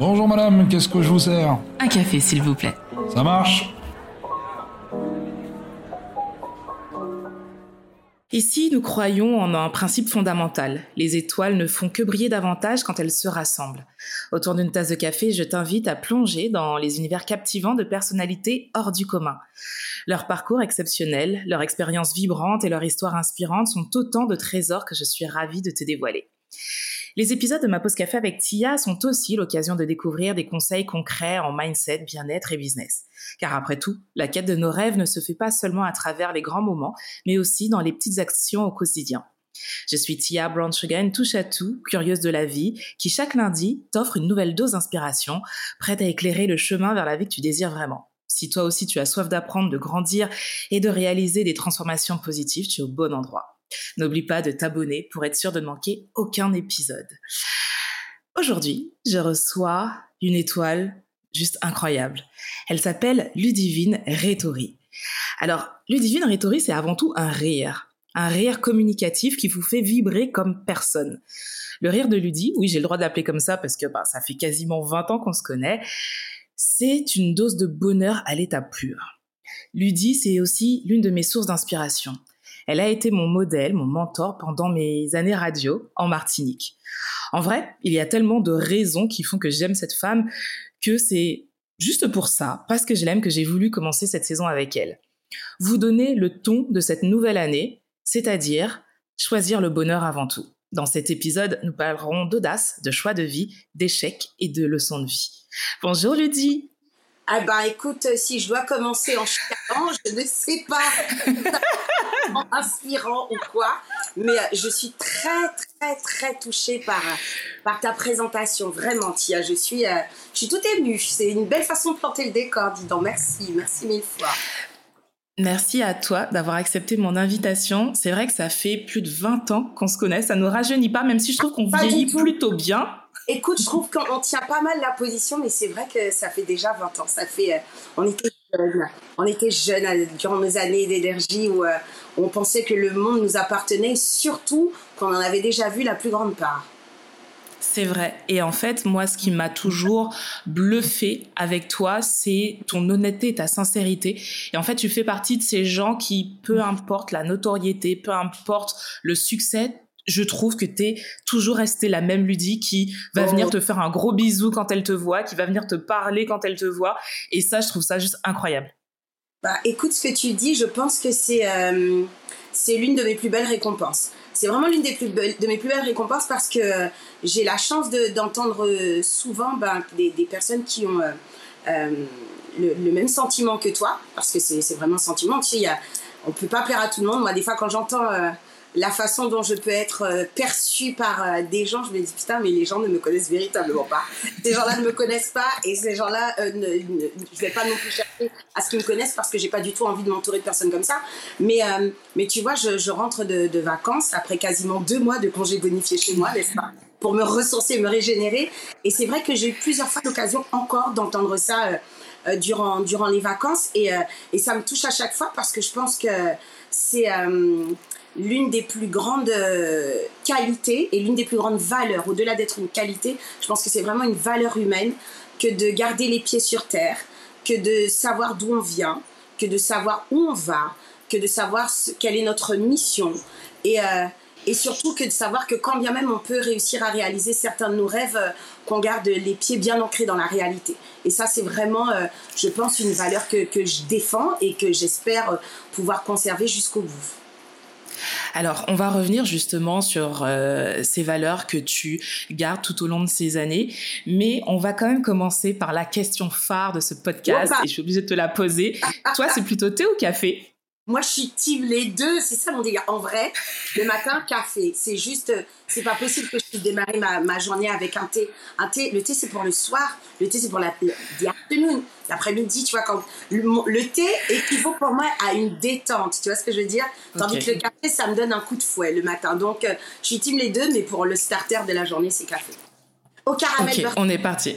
Bonjour madame, qu'est-ce que je vous sers Un café, s'il vous plaît. Ça marche Ici, nous croyons en un principe fondamental. Les étoiles ne font que briller davantage quand elles se rassemblent. Autour d'une tasse de café, je t'invite à plonger dans les univers captivants de personnalités hors du commun. Leur parcours exceptionnel, leur expérience vibrante et leur histoire inspirante sont autant de trésors que je suis ravie de te dévoiler. Les épisodes de ma pause café avec Tia sont aussi l'occasion de découvrir des conseils concrets en mindset, bien-être et business. Car après tout, la quête de nos rêves ne se fait pas seulement à travers les grands moments, mais aussi dans les petites actions au quotidien. Je suis Tia Brown Sugar, touche à tout, curieuse de la vie, qui chaque lundi t'offre une nouvelle dose d'inspiration, prête à éclairer le chemin vers la vie que tu désires vraiment. Si toi aussi tu as soif d'apprendre, de grandir et de réaliser des transformations positives, tu es au bon endroit. N'oublie pas de t'abonner pour être sûr de ne manquer aucun épisode. Aujourd'hui, je reçois une étoile juste incroyable. Elle s'appelle Ludivine Rétori. Alors, Ludivine Rétori, c'est avant tout un rire. Un rire communicatif qui vous fait vibrer comme personne. Le rire de Ludie, oui, j'ai le droit d'appeler comme ça parce que bah, ça fait quasiment 20 ans qu'on se connaît, c'est une dose de bonheur à l'état pur. Ludie, c'est aussi l'une de mes sources d'inspiration. Elle a été mon modèle, mon mentor pendant mes années radio en Martinique. En vrai, il y a tellement de raisons qui font que j'aime cette femme que c'est juste pour ça, parce que je l'aime, que j'ai voulu commencer cette saison avec elle. Vous donner le ton de cette nouvelle année, c'est-à-dire choisir le bonheur avant tout. Dans cet épisode, nous parlerons d'audace, de choix de vie, d'échecs et de leçons de vie. Bonjour Ludie ah ben écoute, si je dois commencer en chicanant, je ne sais pas inspirant ou quoi, mais je suis très très très touchée par, par ta présentation, vraiment Tia, je suis, euh, je suis toute émue, c'est une belle façon de planter le décor, dis donc, merci, merci mille fois. Merci à toi d'avoir accepté mon invitation. C'est vrai que ça fait plus de 20 ans qu'on se connaît, ça ne nous rajeunit pas, même si je trouve qu'on vieillit plutôt bien. Écoute, je trouve qu'on tient pas mal la position, mais c'est vrai que ça fait déjà 20 ans. Ça fait, euh, on était jeunes, on était jeunes euh, durant nos années d'énergie où euh, on pensait que le monde nous appartenait, surtout qu'on en avait déjà vu la plus grande part. C'est vrai. Et en fait, moi, ce qui m'a toujours bluffé avec toi, c'est ton honnêteté, ta sincérité. Et en fait, tu fais partie de ces gens qui, peu importe la notoriété, peu importe le succès, je trouve que tu es toujours restée la même Ludie qui va venir te faire un gros bisou quand elle te voit, qui va venir te parler quand elle te voit. Et ça, je trouve ça juste incroyable. Bah, écoute ce que tu dis, je pense que c'est euh, c'est l'une de mes plus belles récompenses. C'est vraiment l'une des plus de mes plus belles récompenses parce que j'ai la chance d'entendre souvent ben, des, des, personnes qui ont euh, euh, le, même sentiment que toi, parce que c'est vraiment un sentiment. Tu sais, y a, on ne peut pas plaire à tout le monde. Moi, des fois, quand j'entends la façon dont je peux être euh, perçue par euh, des gens, je me dis putain, mais les gens ne me connaissent véritablement pas. Ces gens-là ne me connaissent pas et ces gens-là, euh, ne, je vais pas non plus chercher à ce qu'ils me connaissent parce que j'ai pas du tout envie de m'entourer de personnes comme ça. Mais, mais tu vois, je, rentre de, vacances après quasiment deux mois de congés bonifiés chez moi, n'est-ce pas Pour me ressourcer, me régénérer. Et c'est vrai que j'ai eu plusieurs fois l'occasion encore d'entendre ça. durant, durant les vacances et, et, ça me touche à chaque fois parce que je pense que c'est l'une des plus grandes euh, qualités et l'une des plus grandes valeurs, au-delà d'être une qualité, je pense que c'est vraiment une valeur humaine que de garder les pieds sur terre, que de savoir d'où on vient, que de savoir où on va, que de savoir quelle est notre mission et, euh, et surtout que de savoir que quand bien même on peut réussir à réaliser certains de nos rêves, euh, qu'on garde les pieds bien ancrés dans la réalité. Et ça, c'est vraiment, je pense, une valeur que, que je défends et que j'espère pouvoir conserver jusqu'au bout. Alors, on va revenir justement sur euh, ces valeurs que tu gardes tout au long de ces années, mais on va quand même commencer par la question phare de ce podcast et je suis obligée de te la poser. Toi, c'est plutôt thé ou café? Moi, je suis team les deux. C'est ça mon délire. En vrai, le matin, café. C'est juste, c'est pas possible que je puisse démarrer ma, ma, journée avec un thé. Un thé, le thé, c'est pour le soir. Le thé, c'est pour la, l'après-midi. Tu vois, quand le, thé équivaut pour moi à une détente. Tu vois ce que je veux dire? Tandis que le café, ça me donne un coup de fouet le matin. Donc, euh, je suis team les deux, mais pour le starter de la journée, c'est café. Au caramel. Ok, on est parti.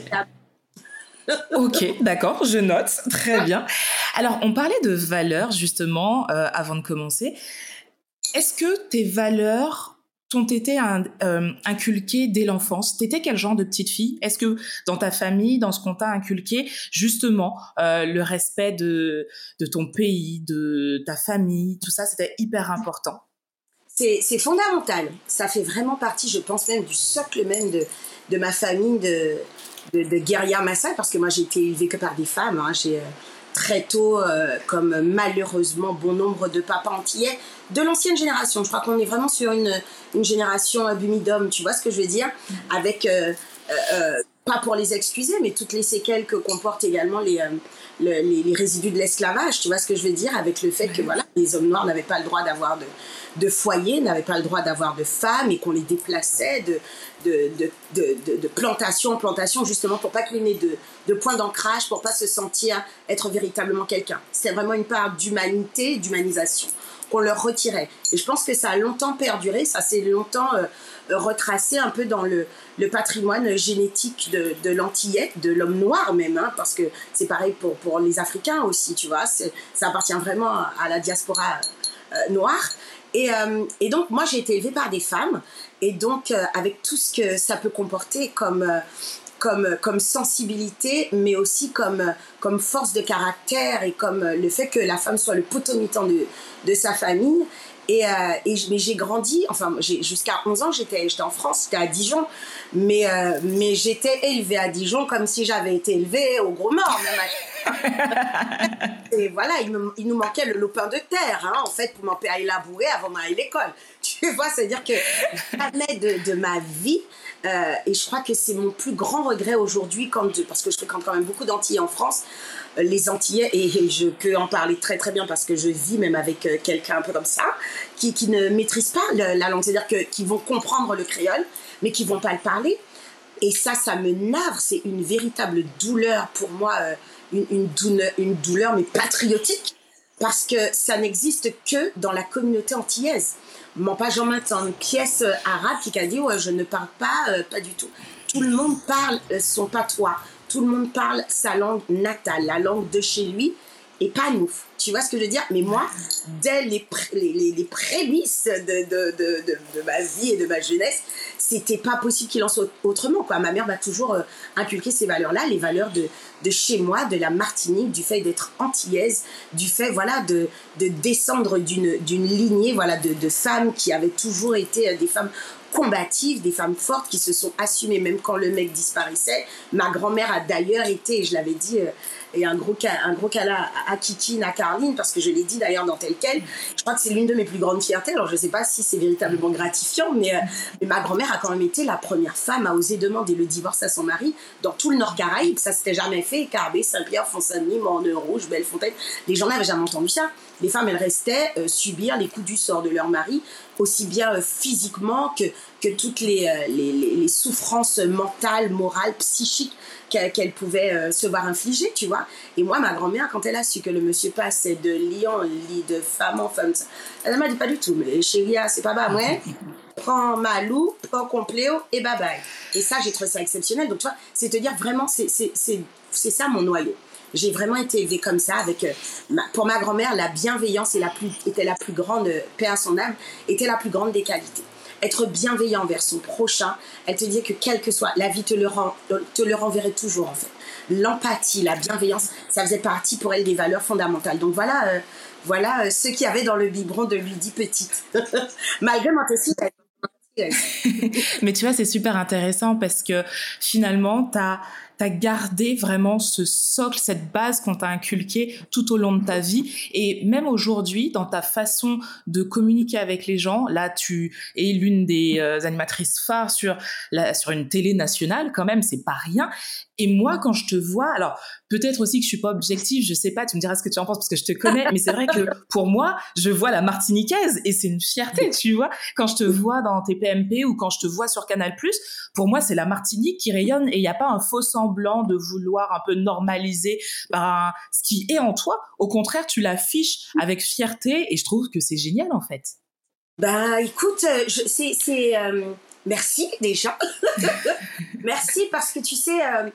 ok, d'accord, je note. Très bien. Alors, on parlait de valeurs justement euh, avant de commencer. Est-ce que tes valeurs t'ont été euh, inculquées dès l'enfance T'étais quel genre de petite fille? Est-ce que dans ta famille, dans ce qu'on t'a inculqué, justement, euh, le respect de, ton pays, de ta famille, tout ça, c'était hyper important? C'est fondamental. Ça fait vraiment partie, je pense même, du socle même de, ma famille de, de, de parce que moi j'ai été élevée que par des femmes. Hein. J'ai euh, très tôt, euh, comme malheureusement bon nombre de papas antillais, de l'ancienne génération. Je crois qu'on est vraiment sur une, génération d'hommes, tu vois ce que je veux dire? Avec, euh, pas pour les excuser, mais toutes les séquelles que comportent également les, les, les, résidus de l'esclavage, tu vois ce que je veux dire Avec le fait que voilà, les hommes noirs n'avaient pas le droit d'avoir de, de foyer, n'avaient pas le droit d'avoir de femmes et qu'on les déplaçait de, de, de, de, plantation en plantation, justement pour pas qu'il de, de point d'ancrage, pour pas se sentir être véritablement quelqu'un. C'était vraiment une part d'humanité, d'humanisation qu'on leur retirait. Et je pense que ça a longtemps perduré, ça s'est longtemps euh, retracé un peu dans le, le patrimoine génétique de, de l'antillette, de l'homme noir même, hein, parce que c'est pareil pour, pour les Africains aussi, tu vois, ça appartient vraiment à la diaspora euh, noire. Et, euh, et, donc, moi, j'ai été élevée par des femmes. Et donc, euh, avec tout ce que ça peut comporter comme, comme, comme sensibilité, mais aussi comme, comme force de caractère et comme le fait que la femme soit le potomitan de, de sa famille. Et, et mais j'ai grandi, enfin, jusqu'à 11 ans, j'étais en France, j'étais à Dijon, mais, mais j'étais élevée à Dijon comme si j'avais été élevée au Gros Mort. et voilà, il, nous manquait le lopin de terre, hein, en fait, pour m'empêcher labourer avant d'aller à l'école. Tu vois, c'est-à-dire que jamais de, de ma vie, euh, et je crois que c'est mon plus grand regret aujourd'hui, parce que je fréquente quand même beaucoup d'Antillais en France, euh, les Antillais, et, je peux en parler très très bien parce que je vis même avec euh, quelqu'un un peu comme ça, qui, qui ne maîtrise pas la, langue, c'est-à-dire qu'ils vont comprendre le créole, mais qui vont pas le parler. Et ça, ça me navre, c'est une véritable douleur pour moi une, une, douleur, mais patriotique, parce que ça n'existe que dans la communauté antillaise. Mon pas Jean Martin, une pièce euh, arabe qui a dit ouais, je ne parle pas, euh, pas du tout. Tout le monde parle euh, son patois, tout le monde parle sa langue natale, la langue de chez lui, et pas nous. Tu vois ce que je veux dire? Mais moi, dès les, les, les, prémices de, ma vie et de ma jeunesse, c'était pas possible qu'il en soit autrement. Ma mère m'a toujours euh, inculqué ces valeurs-là, les valeurs de, chez moi, de la Martinique, du fait d'être antillaise, du fait voilà, de, de descendre d'une lignée voilà, de, de femmes qui avaient toujours été euh, des femmes combatives, des femmes fortes qui se sont assumées même quand le mec disparaissait. Ma grand-mère a d'ailleurs été, je l'avais dit, euh, et un gros, un gros câlin à Kikine, à Carline, parce que je l'ai dit d'ailleurs dans tel quel. Je crois que c'est l'une de mes plus grandes fiertés. Alors je ne sais pas si c'est véritablement gratifiant, mais, euh, mais, ma grand-mère a quand même été la première femme à oser demander le divorce à son mari dans tout le Nord Caraïbe. Ça s'était jamais fait. Carbet, Saint-Pierre, Font-Saint-Denis, Morne-Rouge, Bellefontaine. Les gens n'avaient jamais entendu ça. Les femmes, elles restaient euh, subir les coups du sort de leur mari, aussi bien euh, physiquement que, que toutes les, les, les souffrances mentales, morales, psychiques qu'elle pouvait euh, se voir infliger, tu vois. Et moi, ma grand-mère, quand elle a su que le monsieur passait de lion, lit de femme en femme, elle m'a dit pas du tout, mais chérie, ah, c'est pas bas, ouais. Prends ma loupe, prends compléo et bye bye. Et ça, j'ai trouvé ça exceptionnel. Donc, tu vois, c'est te dire vraiment, c'est ça mon noyau. J'ai vraiment été élevée comme ça, avec, euh, pour ma grand-mère, la bienveillance et la plus, était la plus grande, euh, paix à son âme, était la plus grande des qualités être bienveillant envers son prochain. Elle te dit que quel que soit, la vie te le, rend, te le renverrait toujours en fait. L'empathie, la bienveillance, ça faisait partie pour elle des valeurs fondamentales. Donc voilà, euh, voilà euh, ce qu'il y avait dans le biberon de Ludie Petite. Malgré mon Mais tu vois, c'est super intéressant parce que finalement, tu as t'as gardé vraiment ce socle, cette base qu'on t'a inculqué tout au long de ta vie. Et même aujourd'hui, dans ta façon de communiquer avec les gens, là, tu es l'une des euh, animatrices phares sur, la, sur une télé nationale, quand même, c'est pas rien. Et moi, quand je te vois, alors peut-être aussi que je suis pas objective, je sais pas, tu me diras ce que tu en penses parce que je te connais, mais c'est vrai que pour moi, je vois la Martiniquaise et c'est une fierté, tu vois. Quand je te vois dans tes PMP ou quand je te vois sur Canal+, pour moi, c'est la Martinique qui rayonne et il n'y a pas un faux semblant de vouloir un peu normaliser ben, ce qui est en toi. Au contraire, tu l'affiches avec fierté et je trouve que c'est génial en fait. Bah écoute, c'est... Euh, merci déjà. merci parce que tu sais, euh,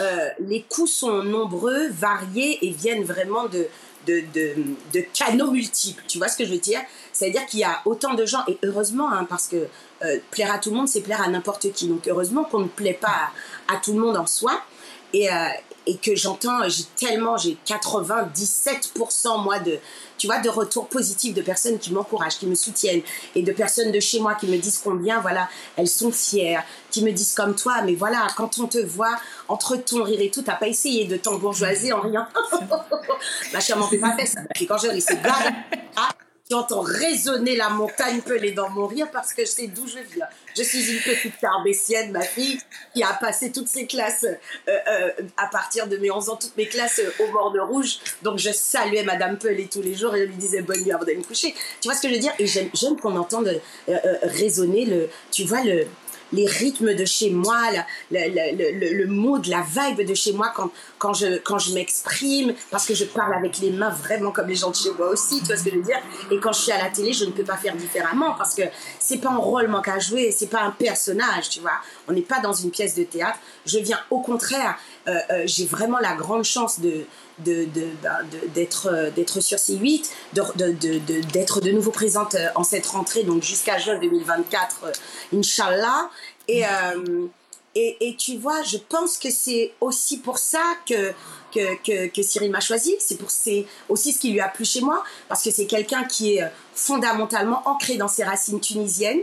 euh, les coups sont nombreux, variés et viennent vraiment de, de, de, canaux multiples. Tu vois ce que je veux dire? C'est-à-dire qu'il y a autant de gens, et heureusement, hein, parce que plaire à tout le monde, c'est plaire à n'importe qui. Donc heureusement qu'on ne plaît pas à, tout le monde en soi. Et, et que j'entends, j'ai tellement, j'ai 97% moi de, tu vois, de retours positifs de personnes qui m'encouragent, qui me soutiennent et de personnes de chez moi qui me disent combien, voilà, elles sont fières, qui me disent comme toi, mais voilà, quand on te voit entre ton rire et tout, t'as pas essayé de t'embourgeoiser en riant. Ma chère m'en fait pas fait ça. Puis quand je ris, c'est J'entends résonner la montagne pelée dans mon rire parce que je sais d'où je viens. Je suis une petite carbétienne, ma fille, qui a passé toutes ses classes, euh, euh, à partir de mes 11 ans, toutes mes classes euh, au bord de rouge. Donc je saluais Madame Pelé tous les jours et je lui disais bonne nuit avant d'aller me coucher. Tu vois ce que je veux dire? Et j'aime qu'on entende résonner le, tu vois, le, les rythmes de chez moi, le, le, la vibe de chez moi quand, quand je, quand je m'exprime, parce que je parle avec les mains vraiment comme les gens de chez moi aussi, tu vois ce que je veux dire? Et quand je suis à la télé, je ne peux pas faire différemment parce que c'est pas un rôle manque à jouer, c'est pas un personnage, tu vois? On n'est pas dans une pièce de théâtre. Je viens au contraire, euh, euh, j'ai vraiment la grande chance de ben, d'être de, d'être sur C8, d'être de, nouveau présente euh, en cette rentrée, donc jusqu'à juin 2024, Inch'Allah. Et, et, et, tu vois, je pense que c'est aussi pour ça que, que, que, Cyril m'a choisi. C'est pour c'est aussi ce qui lui a plu chez moi, parce que c'est quelqu'un qui est fondamentalement ancré dans ses racines tunisiennes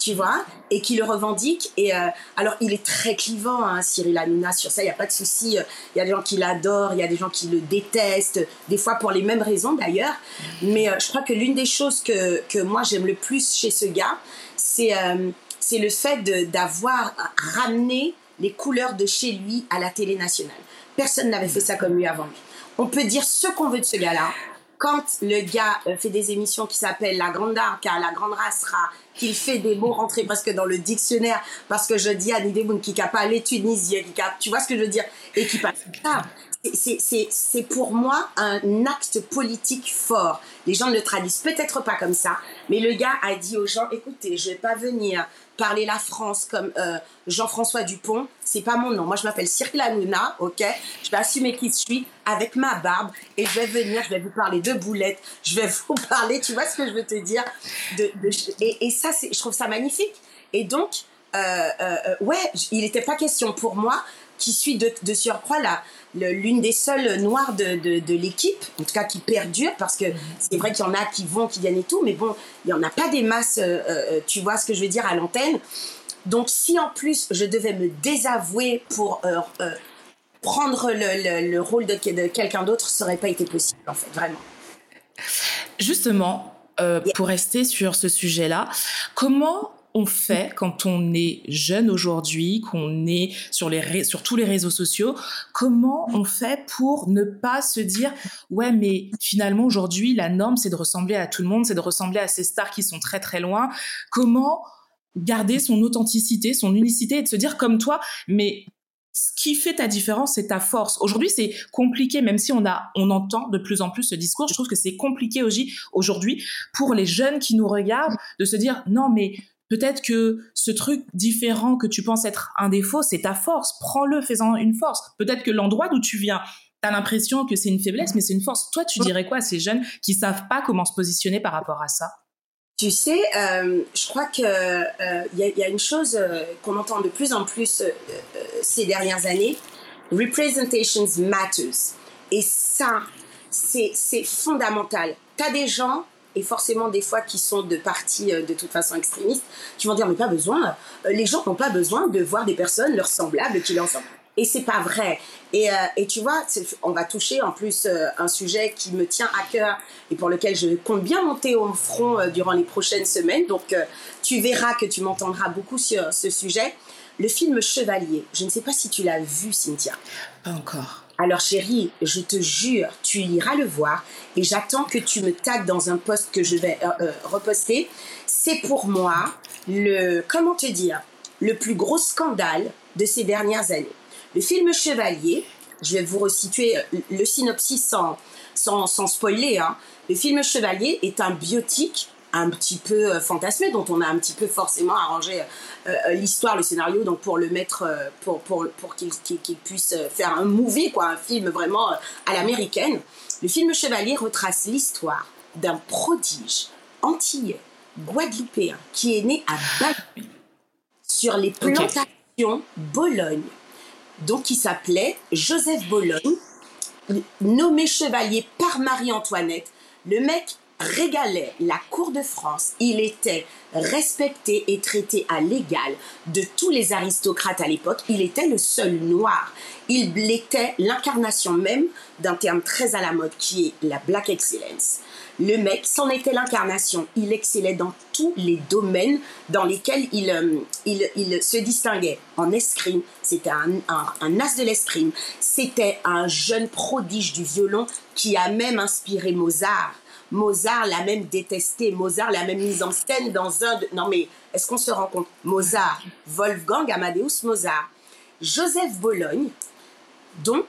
tu vois, et qui le revendique. Et euh, alors, il est très clivant, hein, Cyril Hanouna, sur ça, il n'y a pas de souci. Il y a des gens qui l'adorent, il y a des gens qui le détestent, des fois pour les mêmes raisons d'ailleurs. Mais euh, je crois que l'une des choses que, que moi j'aime le plus chez ce gars, c'est euh, le fait d'avoir ramené les couleurs de chez lui à la télé nationale. Personne n'avait fait ça comme lui avant lui. On peut dire ce qu'on veut de ce gars-là quand le gars euh, fait des émissions qui s'appellent La Grande Arca, La Grande Rasra, qu'il fait des mots rentrés presque dans le dictionnaire, parce que je dis à Nideboun qui n'a pas les Tunisiens, qui tu vois ce que je veux dire, et qui passe. C'est pour moi un acte politique fort. Les gens ne le traduisent peut-être pas comme ça, mais le gars a dit aux gens, écoutez, je vais pas venir parler la France comme euh, Jean-François Dupont, c'est pas mon nom. Moi, je m'appelle Cyril Hanouna, ok? Je vais assumer qui je suis avec ma barbe et je vais venir, je vais vous parler de boulettes, je vais vous parler, tu vois ce que je veux te dire? Et, ça, je trouve ça magnifique. Et donc, euh, euh, ouais, il n'était pas question pour moi qui suis de, surcroît la, l'une des seules noires de, de, l'équipe, en tout cas qui perdure, parce que c'est vrai qu'il y en a qui vont, qui viennent et tout, mais bon, il n'y en a pas des masses, euh, euh, tu vois ce que je veux dire, à l'antenne. Donc si en plus je devais me désavouer pour euh, prendre le, le, rôle de quelqu'un d'autre, ça n'aurait pas été possible, en fait, vraiment. Justement, pour rester sur ce sujet-là, comment on fait quand on est jeune aujourd'hui, qu'on est sur, les sur tous les réseaux sociaux Comment on fait pour ne pas se dire ouais mais finalement aujourd'hui la norme c'est de ressembler à tout le monde, c'est de ressembler à ces stars qui sont très très loin. Comment garder son authenticité, son unicité et de se dire comme toi mais ce qui fait ta différence, c'est ta force. Aujourd'hui, c'est compliqué, même si on a, on entend de plus en plus ce discours. Je trouve que c'est compliqué aujourd'hui pour les jeunes qui nous regardent de se dire non, mais Peut-être que ce truc différent que tu penses être un défaut, c'est ta force. Prends-le, fais-en une force. Peut-être que l'endroit d'où tu viens, tu as l'impression que c'est une faiblesse, mais c'est une force. Toi, tu dirais quoi à ces jeunes qui savent pas comment se positionner par rapport à ça? Tu sais, euh, je crois qu'il euh, y, a une chose euh, qu'on entend de plus en plus ces dernières années, representations matters. Et ça, c'est fondamental. Tu as des gens et forcément des fois qui sont de partis euh, de toute façon extrémistes, qui vont dire mais pas besoin, euh, les gens n'ont pas besoin de voir des personnes leur semblables qui ensemble. Et c'est pas vrai. Et, euh, et, tu vois, on va toucher en plus un sujet qui me tient à cœur et pour lequel je compte bien monter au front durant les prochaines semaines. Donc tu verras que tu m'entendras beaucoup sur ce sujet. Le film Chevalier, je ne sais pas si tu l'as vu, Cynthia. Pas encore. Alors chérie, je te jure, tu iras le voir et j'attends que tu me tagues dans un post que je vais euh, euh, reposter. C'est pour moi le, comment te dire, le plus gros scandale de ces dernières années. Le film Chevalier, je vais vous resituer euh, le synopsis sans, sans, sans spoiler. Hein. Le film Chevalier est un biotique un petit peu euh, fantasmé, dont on a un petit peu forcément arrangé euh, euh, l'histoire, le scénario, donc pour le mettre, pour, pour, pour qu'il puisse faire un movie, quoi, un film vraiment à l'américaine. Le film Chevalier retrace l'histoire d'un prodige antillais guadeloupéen qui est né à Bali sur les plantations Bologne. Donc il s'appelait Joseph Bologne, nommé chevalier par Marie-Antoinette. Le mec régalait la cour de France. Il était respecté et traité à l'égal de tous les aristocrates à l'époque. Il était le seul noir. Il était l'incarnation même d'un terme très à la mode qui est la black excellence. Le mec, c'en était l'incarnation. Il excellait dans tous les domaines dans lesquels il, euh, se distinguait. En escrime, c'était un as de l'escrime. C'était un jeune prodige du violon qui a même inspiré Mozart. Mozart l'a même détesté. Mozart l'a même mise en scène dans un... Non mais, est-ce qu'on se rend compte? Mozart, Wolfgang Amadeus Mozart. Joseph Bologne, donc,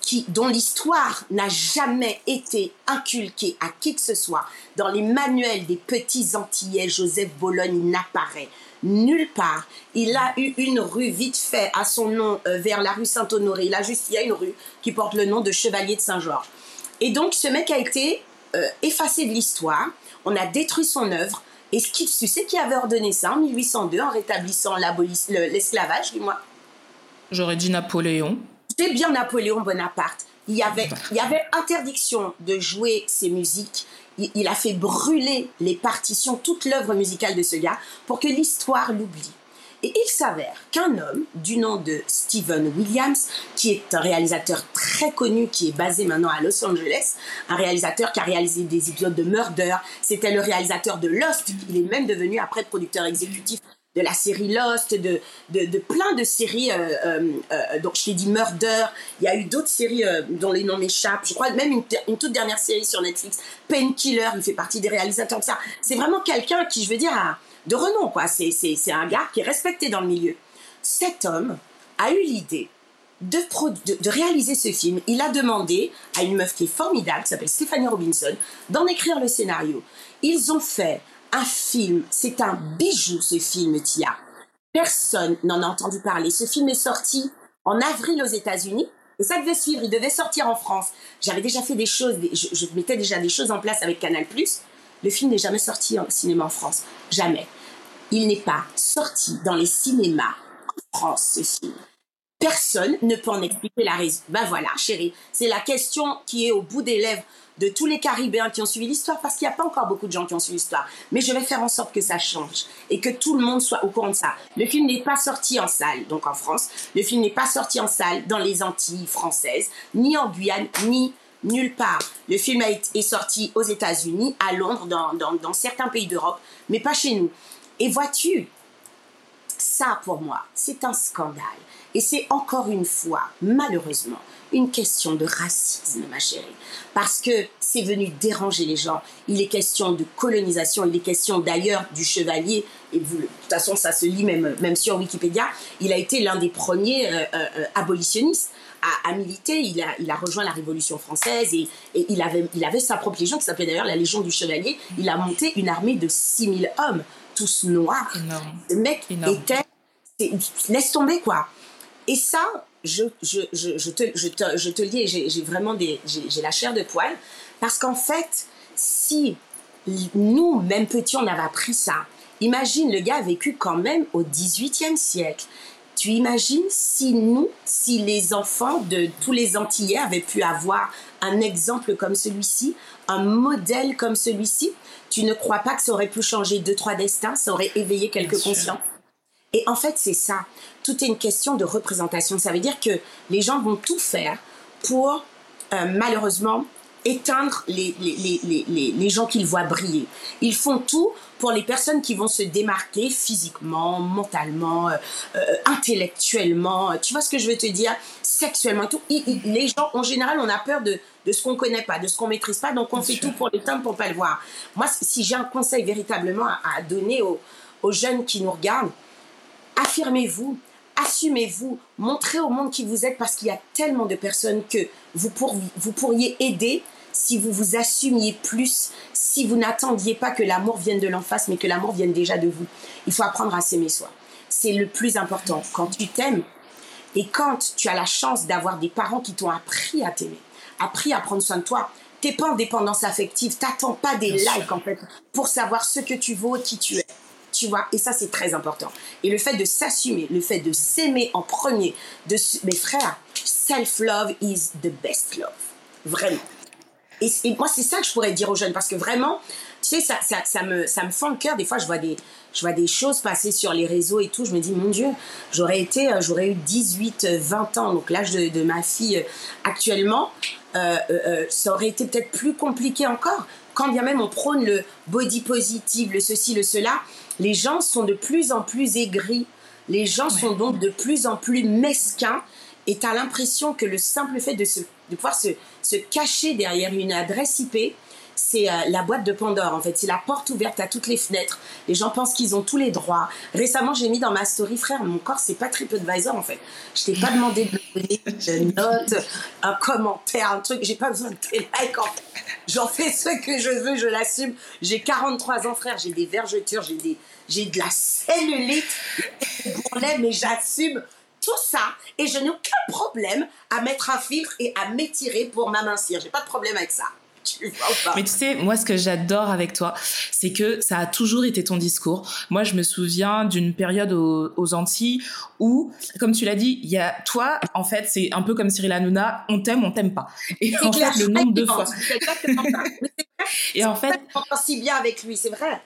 qui, dont l'histoire n'a jamais été inculquée à qui que ce soit. Dans les manuels des petits Antillais, Joseph Bologne n'apparaît nulle part. Il a eu une rue vite fait à son nom euh, vers la rue Saint-Honoré. A juste, il y a une rue qui porte le nom de Chevalier de Saint-Georges. Et donc, ce mec a été euh, effacé de l'histoire. On a détruit son œuvre. Et ce qui, tu sais qui avait ordonné ça en 1802 en rétablissant l'esclavage, dis-moi? J'aurais dit Napoléon. C'est bien Napoléon Bonaparte. Il y, avait, il y avait interdiction de jouer ces musiques. il a fait brûler les partitions, toute l'œuvre musicale de ce gars, pour que l'histoire l'oublie. Et il s'avère qu'un homme du nom de Steven Williams, qui est un réalisateur très connu, qui est basé maintenant à Los Angeles, un réalisateur qui a réalisé des épisodes de Murder, c'était le réalisateur de Lost, il est même devenu après producteur exécutif de la série Lost, de, de, plein de séries, euh, euh, euh, donc je t'ai dit Murder, il y a eu d'autres séries dont les noms m'échappent, je crois même une, toute dernière série sur Netflix, Painkiller, il fait partie des réalisateurs de ça. C'est vraiment quelqu'un qui, je veux dire, a, de renom, quoi. C'est un gars qui est respecté dans le milieu. Cet homme a eu l'idée de, de, réaliser ce film. Il a demandé à une meuf qui est formidable, qui s'appelle Stephanie Robinson, d'en écrire le scénario. Ils ont fait un film. C'est un bijou, ce film, Tia. Personne n'en a entendu parler. Ce film est sorti en avril aux États-Unis. Et ça devait suivre, il devait sortir en France. J'avais déjà fait des choses, je, je mettais déjà des choses en place avec Canal+. Le film n'est jamais sorti en cinéma en France. Jamais. Il n'est pas sorti dans les cinémas en France, ce film. Personne ne peut en expliquer la raison. Ben voilà, chérie, c'est la question qui est au bout des lèvres de tous les Caribéens qui ont suivi l'histoire, parce qu'il n'y a pas encore beaucoup de gens qui ont suivi l'histoire. Mais je vais faire en sorte que ça change et que tout le monde soit au courant de ça. Le film n'est pas sorti en salle, donc en France. Le film n'est pas sorti en salle dans les Antilles françaises, ni en Guyane, ni nulle part. Le film est sorti aux États-Unis, à Londres, dans, certains pays d'Europe, mais pas chez nous. Et vois-tu, ça pour moi, c'est un scandale. Et c'est encore une fois, malheureusement, une question de racisme, ma chérie. Parce que c'est venu déranger les gens. Il est question de colonisation, il est question d'ailleurs du chevalier. Et vous, de toute façon, ça se lit même, même sur Wikipédia. Il a été l'un des premiers euh, euh, euh, abolitionnistes à, militer. Il a, il a rejoint la Révolution française et, il, avait, il avait sa propre légion qui s'appelait d'ailleurs la Légion du Chevalier. Il a monté une armée de 6000 hommes, tous noirs. Le mec était. Laisse tomber quoi. Et ça, je, je, je, je te, je, te, je te le dis, j'ai vraiment des, j'ai la chair de poil. Parce qu'en fait, si nous, même petits, on avait appris ça, imagine, le gars a vécu quand même au 18e siècle. Tu imagines si nous, si les enfants de tous les Antillais avaient pu avoir un exemple comme celui-ci, un modèle comme celui-ci, tu ne crois pas que ça aurait pu changer deux, trois destins, ça aurait éveillé quelques consciences Et en fait, c'est ça. Tout est une question de représentation. Ça veut dire que les gens vont tout faire pour, euh, malheureusement, éteindre les, les, les, les, gens qu'ils voient briller. Ils font tout pour les personnes qui vont se démarquer physiquement, mentalement, euh, euh, intellectuellement, tu vois ce que je veux te dire, sexuellement tout. les gens, en général, on a peur de, de ce qu'on connaît pas, de ce qu'on maîtrise pas, donc on fait tout pour l'éteindre pour pas le voir. Moi, si j'ai un conseil véritablement à, donner aux, aux jeunes qui nous regardent, affirmez-vous, assumez-vous, montrez au monde qui vous êtes parce qu'il y a tellement de personnes que vous, vous pourriez aider si vous vous assumiez plus, si vous n'attendiez pas que l'amour vienne de l'en face, mais que l'amour vienne déjà de vous. Il faut apprendre à s'aimer soi. C'est le plus important. Quand tu t'aimes et quand tu as la chance d'avoir des parents qui t'ont appris à t'aimer, appris à prendre soin de toi, t'es pas en dépendance affective, t'attends pas des likes en fait pour savoir ce que tu vaux, qui tu es. Tu vois, et ça c'est très important. Et le fait de s'assumer, le fait de s'aimer en premier, de mes frères, self-love is the best love. Vraiment. Et, moi c'est ça que je pourrais dire aux jeunes parce que vraiment, tu sais, ça, ça, ça me, ça me fend le cœur. Des fois, je vois des, je vois des choses passer sur les réseaux et tout. Je me dis, mon Dieu, j'aurais été, euh, j'aurais eu 18, 20 ans, donc l'âge de, de, ma fille euh, actuellement. Euh, euh, ça aurait été peut-être plus compliqué encore. Quand bien même on prône le body positive, le ceci, le cela, les gens sont de plus en plus aigris. Les gens sont donc de plus en plus mesquins. Et tu as l'impression que le simple fait de, se, de pouvoir se, se cacher derrière une adresse IP, c'est euh, la boîte de Pandore en fait. C'est la porte ouverte à toutes les fenêtres. Les gens pensent qu'ils ont tous les droits. Récemment, j'ai mis dans ma story, frère, mon corps, c'est pas TripAdvisor en fait. Je t'ai pas demandé de donner une note, un commentaire, un truc. J'ai pas besoin de tes likes en fait. J'en fais ce que je veux, je l'assume. J'ai 43 ans, frère. J'ai des vergetures, j'ai des, j'ai de la cellulite, mais j'assume tout ça et je n'ai aucun problème à mettre un filtre et à m'étirer pour m'amincir. J'ai pas de problème avec ça. Mais tu sais, moi, ce que j'adore avec toi, c'est que ça a toujours été ton discours. Moi, je me souviens d'une période aux, Antilles où, comme tu l'as dit, il y a toi, en fait, c'est un peu comme Cyril Hanouna, on t'aime, on t'aime pas. Et en fait, le nombre de fois. Et en fait, on si bien avec lui, c'est vrai.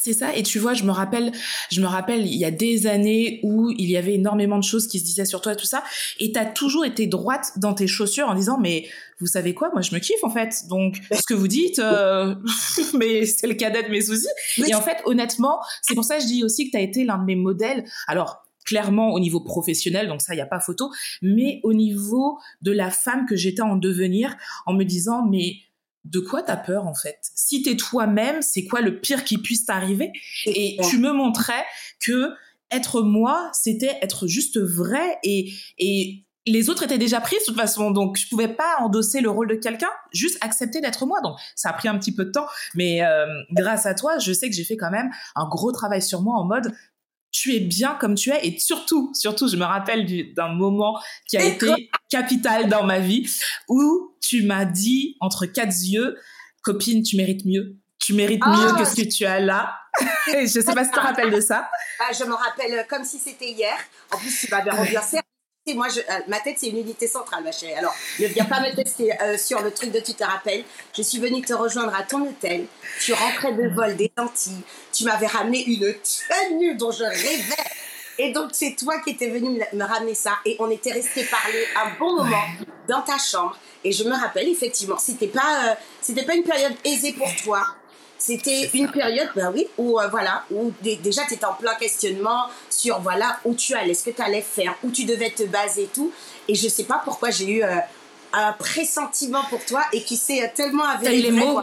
C'est ça. Et tu vois, je me rappelle, je me rappelle, il y a des années où il y avait énormément de choses qui se disaient sur toi et tout ça. Et tu as toujours été droite dans tes chaussures en disant, mais vous savez quoi, moi je me kiffe en fait. Donc, ce que vous dites, euh, mais c'est le cadet de mes soucis. Et en fait, honnêtement, c'est pour ça que je dis aussi que tu as été l'un de mes modèles. Alors, clairement au niveau professionnel, donc ça, il n'y a pas photo, mais au niveau de la femme que j'étais en devenir, en me disant, mais de quoi t'as peur en fait? Si t'es toi-même, c'est quoi le pire qui puisse t'arriver? Et tu me montrais que être moi, c'était être juste vrai et, et les autres étaient déjà pris de toute façon, donc je pouvais pas endosser le rôle de quelqu'un, juste accepter d'être moi. Donc ça a pris un petit peu de temps, mais euh, grâce à toi, je sais que j'ai fait quand même un gros travail sur moi en mode tu es bien comme tu es et surtout, surtout, je me rappelle d'un moment qui a été capital dans ma vie où tu m'as dit entre quatre yeux, copine, tu mérites mieux. Tu mérites ah, mieux que ce que tu as là. je sais pas si tu te rappelles de ça. Ah, je me rappelle comme si c'était hier. En plus, tu m'avais rendu moi, je, euh, ma tête, c'est une unité centrale, ma chérie. Alors, ne viens pas me tester euh, sur le truc de tu te rappelles. Je suis venue te rejoindre à ton hôtel. Tu rentrais de vol des Antilles. Tu m'avais ramené une tenue dont je rêvais. Et donc, c'est toi qui étais venu me, ramener ça. Et on était resté parler un bon moment dans ta chambre. Et je me rappelle, effectivement, c'était pas, euh, c'était pas une période aisée pour toi. C'était une période, ben oui, où euh, voilà, où déjà tu étais en plein questionnement sur voilà où tu allais, ce que tu allais faire, où tu devais te baser et tout. Et je sais pas pourquoi j'ai eu euh, un pressentiment pour toi et qui s'est euh, tellement avéré. Les mots.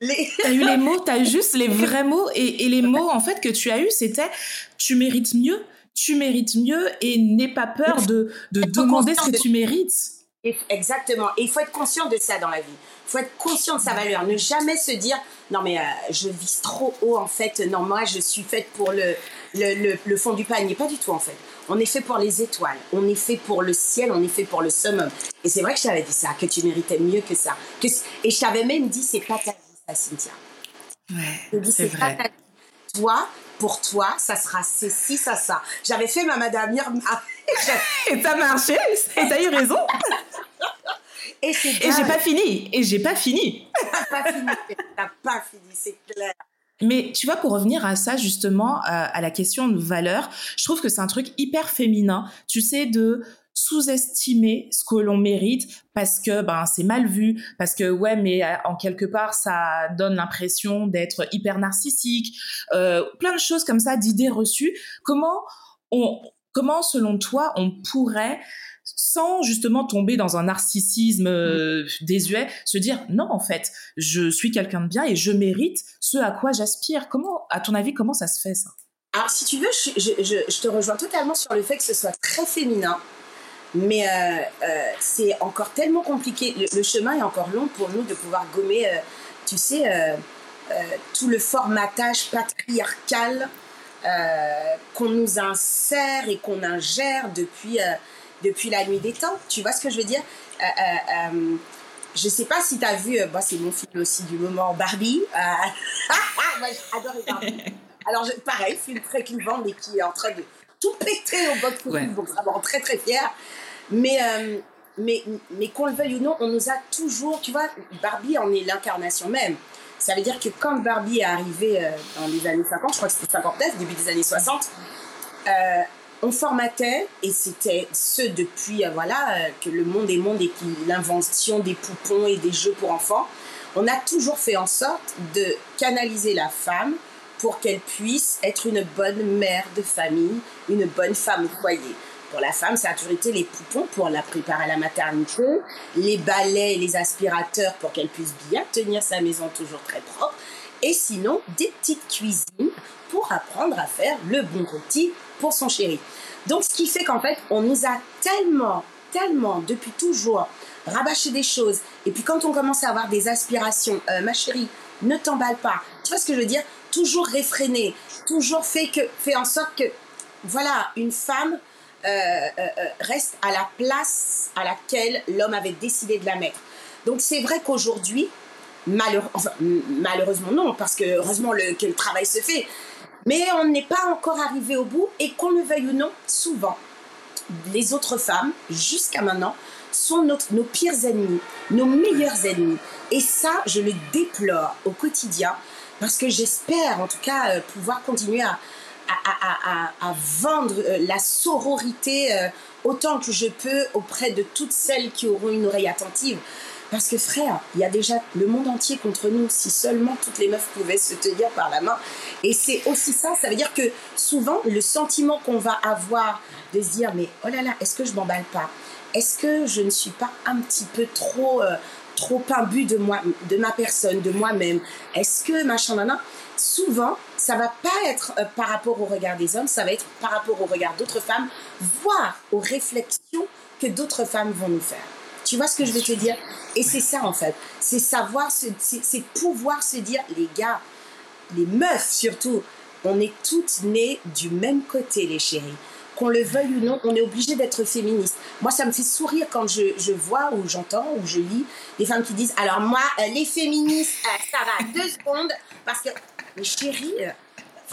Les... T'as eu les mots, t'as juste les vrais mots et, les mots en fait que tu as eu, c'était tu mérites mieux, tu mérites mieux et n'aie pas peur de, de demander ce que tu mérites. Exactement. Et il faut être conscient de ça dans la vie. Il faut être conscient de sa valeur. Ne jamais se dire non mais euh, je vise trop haut en fait. Non moi je suis faite pour le, le, le, fond du panier. Pas du tout en fait. On est fait pour les étoiles. On est fait pour le ciel. On est fait pour le summum. Et c'est vrai que je t'avais dit ça, que tu méritais mieux que ça. Que, et je t'avais même dit c'est pas ta vie ça Cynthia. Ouais, c'est vrai. Pas ta vie. Toi, pour toi, ça sera ceci, ça, ça. J'avais fait ma Madame Irma. et t'as marché, et t'as eu raison. Et, j'ai pas fini. Et j'ai pas fini. T'as pas fini. T'as pas fini, c'est clair. Mais tu vois, pour revenir à ça, justement, à la question de valeur, je trouve que c'est un truc hyper féminin. Tu sais, de sous-estimer ce que l'on mérite parce que ben c'est mal vu parce que ouais mais euh, en quelque part ça donne l'impression d'être hyper narcissique euh, plein de choses comme ça d'idées reçues comment on comment selon toi on pourrait sans justement tomber dans un narcissisme euh, désuet, se dire non en fait, je suis quelqu'un de bien et je mérite ce à quoi j'aspire. Comment, à ton avis, comment ça se fait ça? Alors si tu veux, je, te rejoins totalement sur le fait que ce soit très féminin, mais euh, euh, c'est encore tellement compliqué. Le, chemin est encore long pour nous de pouvoir gommer, tu sais, tout le formatage patriarcal qu'on nous insère et qu'on ingère depuis depuis la nuit des temps. Tu vois ce que je veux dire? Euh, euh, euh, je sais pas si tu as vu, bah, c'est mon film aussi du moment, Barbie. moi, j'adore Barbie. Alors, je, pareil, film très clivant, mais qui est en train de tout péter au box office, donc vraiment très très fier. Mais, mais, mais qu'on le veuille ou non, on nous a toujours, tu vois, Barbie en est l'incarnation même. Ça veut dire que quand Barbie est arrivée dans les années 50, je crois que c'était 59, début des années 60, euh, on formatait, et c'était ce depuis euh, voilà, euh, que le monde est monde et l'invention des poupons et des jeux pour enfants, on a toujours fait en sorte de canaliser la femme pour qu'elle puisse être une bonne mère de famille, une bonne femme au foyer. Pour la femme, ça a toujours été les poupons pour la préparer à la maternité, les balais et les aspirateurs pour qu'elle puisse bien tenir sa maison toujours très propre, et sinon des petites cuisines pour apprendre à faire le bon rôti pour son chéri. Donc, ce qui fait qu'en fait, on nous a tellement, tellement, depuis toujours, rabâché des choses. Et puis, quand on commence à avoir des aspirations, euh, ma chérie, ne t'emballe pas. Tu vois ce que je veux dire? Toujours réfréné, toujours fait, que, fait en sorte que, voilà, une femme euh, euh, reste à la place à laquelle l'homme avait décidé de la mettre. Donc, c'est vrai qu'aujourd'hui, malheureusement non, parce que heureusement que le travail se fait, mais on n'est pas encore arrivé au bout et qu'on le veuille ou non, souvent, les autres femmes, jusqu'à maintenant, sont nos pires ennemis, nos meilleurs ennemis. Et ça, je le déplore au quotidien parce que j'espère en tout cas euh, pouvoir continuer à vendre euh, la sororité euh, autant que je peux auprès de toutes celles qui auront une oreille attentive. Parce que frère, il y a déjà le monde entier contre nous, si seulement toutes les meufs pouvaient se tenir par la main. Et c'est aussi ça, ça veut dire que souvent, le sentiment qu'on va avoir de se dire, mais oh là là, est-ce que je m'emballe pas? Est-ce que je ne suis pas un petit peu trop, euh, trop imbu de, ma personne, de moi-même? Est-ce que machin, nana Souvent, ça va pas être euh, par rapport au regard des hommes, ça va être par rapport au regard d'autres femmes, voire aux réflexions que d'autres femmes vont nous faire. Tu vois ce que je veux te dire? Et c'est ça en fait. C'est savoir, c'est pouvoir se dire, les gars, les meufs surtout, on est toutes nées du même côté, les chéris. Qu'on le veuille ou non, on est obligé d'être féministe. Moi, ça me fait sourire quand je, je vois ou j'entends ou je lis des femmes qui disent Alors, moi, euh, les féministes, euh, ça va deux secondes. Parce que, mes chéris, euh,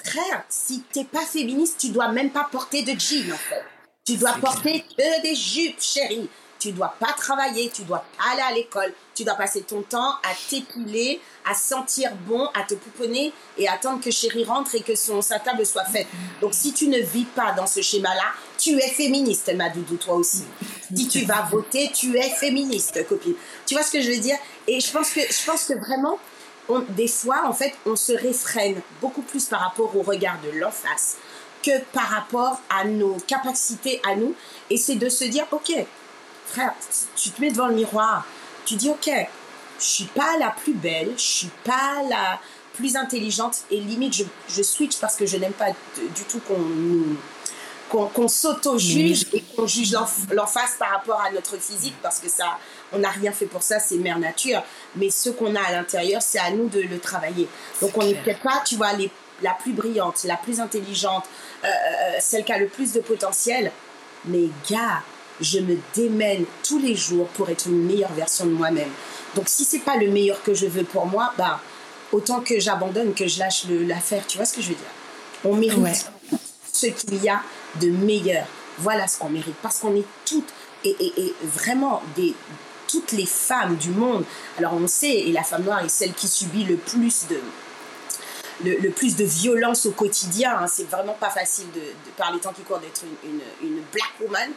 frère, si t'es pas féministe, tu dois même pas porter de jean, en fait. Tu dois porter que des jupes, chérie tu dois pas travailler, tu dois pas aller à l'école, tu dois passer ton temps à t'épiler, à sentir bon, à te pouponner et attendre que chérie rentre et que son, sa table soit faite. Donc si tu ne vis pas dans ce schéma-là, tu es féministe, ma doudou, toi aussi. Si tu vas voter, tu es féministe, copine. Tu vois ce que je veux dire? Et je pense que, je pense que vraiment, on, des fois, en fait, on se réfrène beaucoup plus par rapport au regard de l'en face que par rapport à nos capacités à nous. Et c'est de se dire, ok, frère, tu te mets devant le miroir, tu dis, ok, je suis pas la plus belle, je suis pas la plus intelligente et limite je, je switch parce que je n'aime pas du tout qu'on qu'on s'auto-juge et qu'on juge l'en face par rapport à notre physique parce que ça, on n'a rien fait pour ça, c'est mère nature. Mais ce qu'on a à l'intérieur, c'est à nous de le travailler. Donc on n'est peut-être pas, tu vois, les, la plus brillante, la plus intelligente, euh, euh, celle qui a le plus de potentiel. Mais gars, je me démène tous les jours pour être une meilleure version de moi-même. Donc si c'est pas le meilleur que je veux pour moi, bah autant que j'abandonne, que je lâche l'affaire. Tu vois ce que je veux dire? On mérite ce qu'il y a de meilleur. Voilà ce qu'on mérite parce qu'on est toutes et, et, vraiment des toutes les femmes du monde. Alors on sait, et la femme noire est celle qui subit le plus de, le, plus de violence au quotidien. Hein. C'est vraiment pas facile de, par les temps qui courent d'être une, une, une, black woman.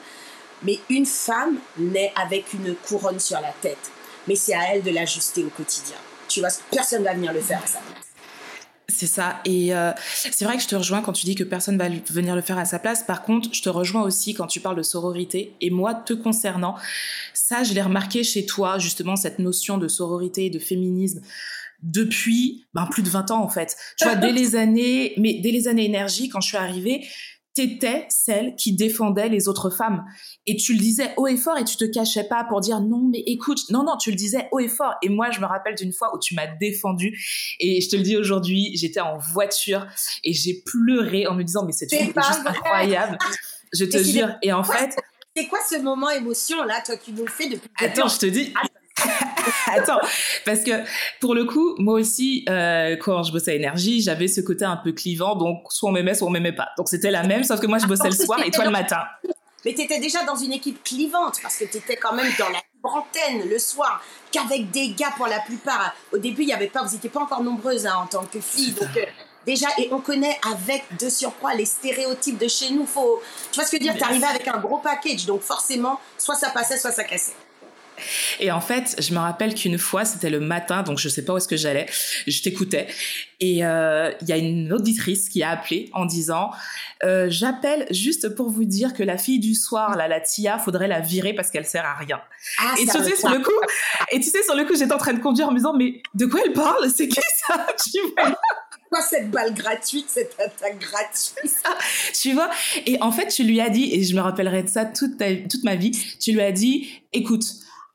Mais une femme naît avec une couronne sur la tête. Mais c'est à elle de l'ajuster au quotidien. Tu vois, personne va venir le faire à sa place. C'est ça. Et euh, c'est vrai que je te rejoins quand tu dis que personne va venir le faire à sa place. Par contre, je te rejoins aussi quand tu parles de sororité. Et moi, te concernant, ça, je l'ai remarqué chez toi, justement, cette notion de sororité et de féminisme depuis ben, plus de 20 ans, en fait. Tu vois, dès les années, mais dès les années énergie, quand je suis arrivée, t'étais celle qui défendait les autres femmes. Et tu le disais haut et fort et tu te cachais pas pour dire non, mais écoute, non, non, tu le disais haut et fort. Et moi, je me rappelle d'une fois où tu m'as défendu et je te le dis aujourd'hui, j'étais en voiture et j'ai pleuré en me disant, mais cette fille est juste incroyable. Je te jure. Et en fait. C'est quoi ce moment émotion là, toi, qui nous le fais depuis Attends, je te dis. Attends, parce que pour le coup, moi aussi, euh, quand je bossais à énergie, j'avais ce côté un peu clivant, donc soit on m'aimait, soit on m'aimait pas. Donc c'était la même, sauf que moi je bossais le soir et toi le matin. Mais tu étais déjà dans une équipe clivante parce que tu étais quand même dans la antenne le soir qu'avec des gars pour la plupart. Au début, il y avait pas, vous n'étiez pas encore nombreuses hein, en tant que filles, donc euh, déjà et on connaît avec de surcroît les stéréotypes de chez nous. Faut, tu vois ce que je veux dire? Tu arrivais avec un gros package, donc forcément, soit ça passait, soit ça cassait. Et en fait, je me rappelle qu'une fois, c'était le matin, donc je sais pas où est-ce que j'allais. Je t'écoutais. Et euh, il y a une auditrice qui a appelé en disant euh, J'appelle juste pour vous dire que la fille du soir, là, la Tia, faudrait la virer parce qu'elle sert à rien. Ah, et, tu sais, sur le coup, et tu sais, sur le coup, j'étais en train de conduire en me disant Mais de quoi elle parle? C'est qui ça? Tu vois? Quoi cette balle gratuite, cette attaque gratuite? Tu vois? Et en fait, tu lui as dit, et je me rappellerai de ça toute, toute ma vie, tu lui as dit Écoute,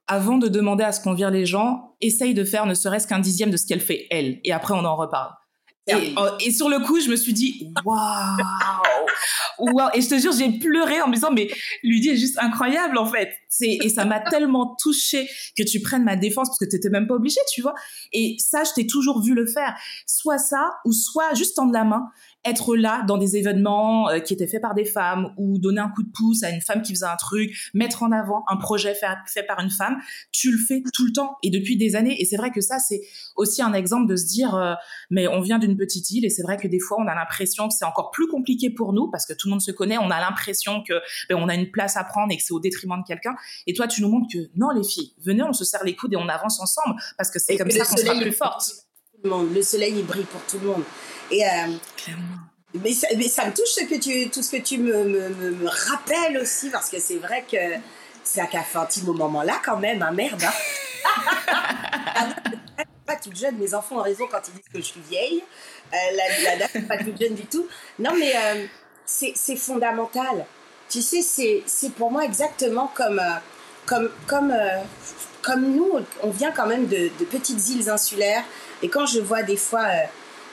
avant de demander à ce qu'on vire les gens, essaye de faire ne serait-ce qu'un dixième de ce qu'elle fait elle, et après on en reparle. Et, oh, et, sur le coup, je me suis dit, waouh, waouh. Et je te jure, j'ai pleuré en me disant, mais Ludie est juste incroyable, en fait. Et ça m'a tellement touchée que tu prennes ma défense parce que tu n'étais même pas obligée, tu vois. Et ça, je t'ai toujours vu le faire. Soit ça, ou soit juste tendre la main être là dans des événements euh, qui étaient faits par des femmes ou donner un coup de pouce à une femme qui faisait un truc, mettre en avant un projet fait, fait par une femme, tu le fais tout le temps et depuis des années. Et c'est vrai que ça, c'est aussi un exemple de se dire, euh, mais on vient d'une petite île et c'est vrai que des fois, on a l'impression que c'est encore plus compliqué pour nous parce que tout le monde se connaît, on a l'impression que ben, on a une place à prendre et que c'est au détriment de quelqu'un. Et toi, tu nous montres que non, les filles, venez, on se serre les coudes et on avance ensemble parce que c'est comme ça qu'on sera plus forte. Le soleil, il brille pour tout le monde. Et, euh, mais, ça, mais, ça, me touche ce que tu, tout ce que tu me, me, me, rappelles aussi, parce que c'est vrai que ça a fait un petit moment là quand même, hein, merde. Hein. pas toute jeune, mes enfants ont raison quand ils disent que je suis vieille. Euh, la, date n'est pas toute jeune du tout. Non, mais euh, c'est fondamental. Tu sais, c'est pour moi exactement comme, comme, comme, comme nous, on vient quand même de, de, petites îles insulaires. Et quand je vois des fois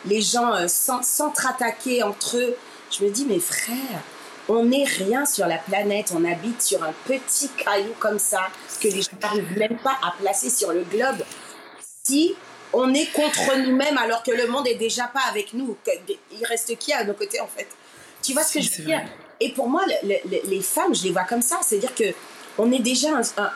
les gens euh, s'entre-attaquer entre eux. Je me dis, mes frères, on n'est rien sur la planète, on habite sur un petit caillou comme ça, que les gens n'arrivent même pas à placer sur le globe. Si on est contre nous-mêmes alors que le monde est déjà pas avec nous, il reste qui à nos côtés en fait? Tu vois ce que je veux dire? Et pour moi, les femmes, je les vois comme ça, c'est-à-dire que on est déjà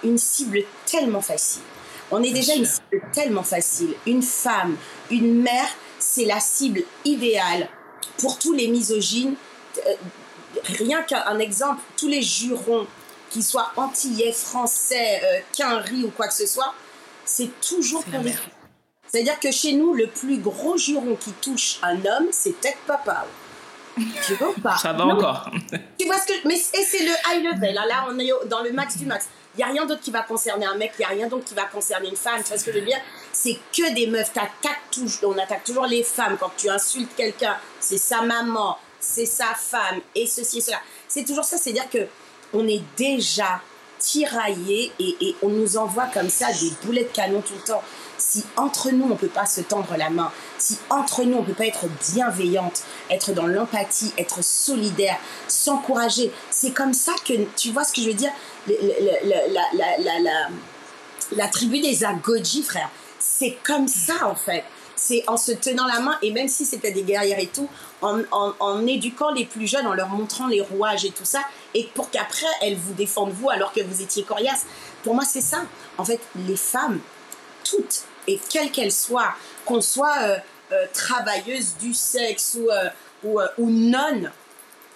une cible tellement facile. On est déjà une cible tellement facile. Une femme, une mère c'est la cible idéale pour tous les misogynes. Euh, rien qu'un exemple, tous les jurons, qu'ils soient antillais, français, euh, ou quoi que ce soit, c'est toujours pour les C'est-à-dire que chez nous, le plus gros juron qui touche un homme, c'est tête papa. Tu vois pas? Ça va encore. tu vois ce que mais c'est le high level. Là, on est dans le max du max. Il n'y a rien d'autre qui va concerner un mec, il n'y a rien d'autre qui va concerner une femme. Tu vois ce que je veux dire? C'est que des meufs. toujours, on attaque toujours les femmes. Quand tu insultes quelqu'un, c'est sa maman, c'est sa femme, et ceci et cela. C'est toujours ça, c'est-à-dire que on est déjà tiraillé et, et on nous envoie comme ça des boulets de canon tout le temps si entre nous on peut pas se tendre la main, si entre nous on peut pas être bienveillante, être dans l'empathie, être solidaire, s'encourager, c'est comme ça que tu vois ce que je veux dire, la, tribu des Agoji, frère, c'est comme ça en fait. C'est en se tenant la main, et même si c'était des guerrières et tout, en, en, éduquant les plus jeunes, en leur montrant les rouages et tout ça, et pour qu'après elles vous défendent vous alors que vous étiez coriace. Pour moi, c'est ça. En fait, les femmes, toutes, et quelle qu'elle soit, qu'on soit euh, euh, travailleuse du sexe ou, euh, ou, ou non,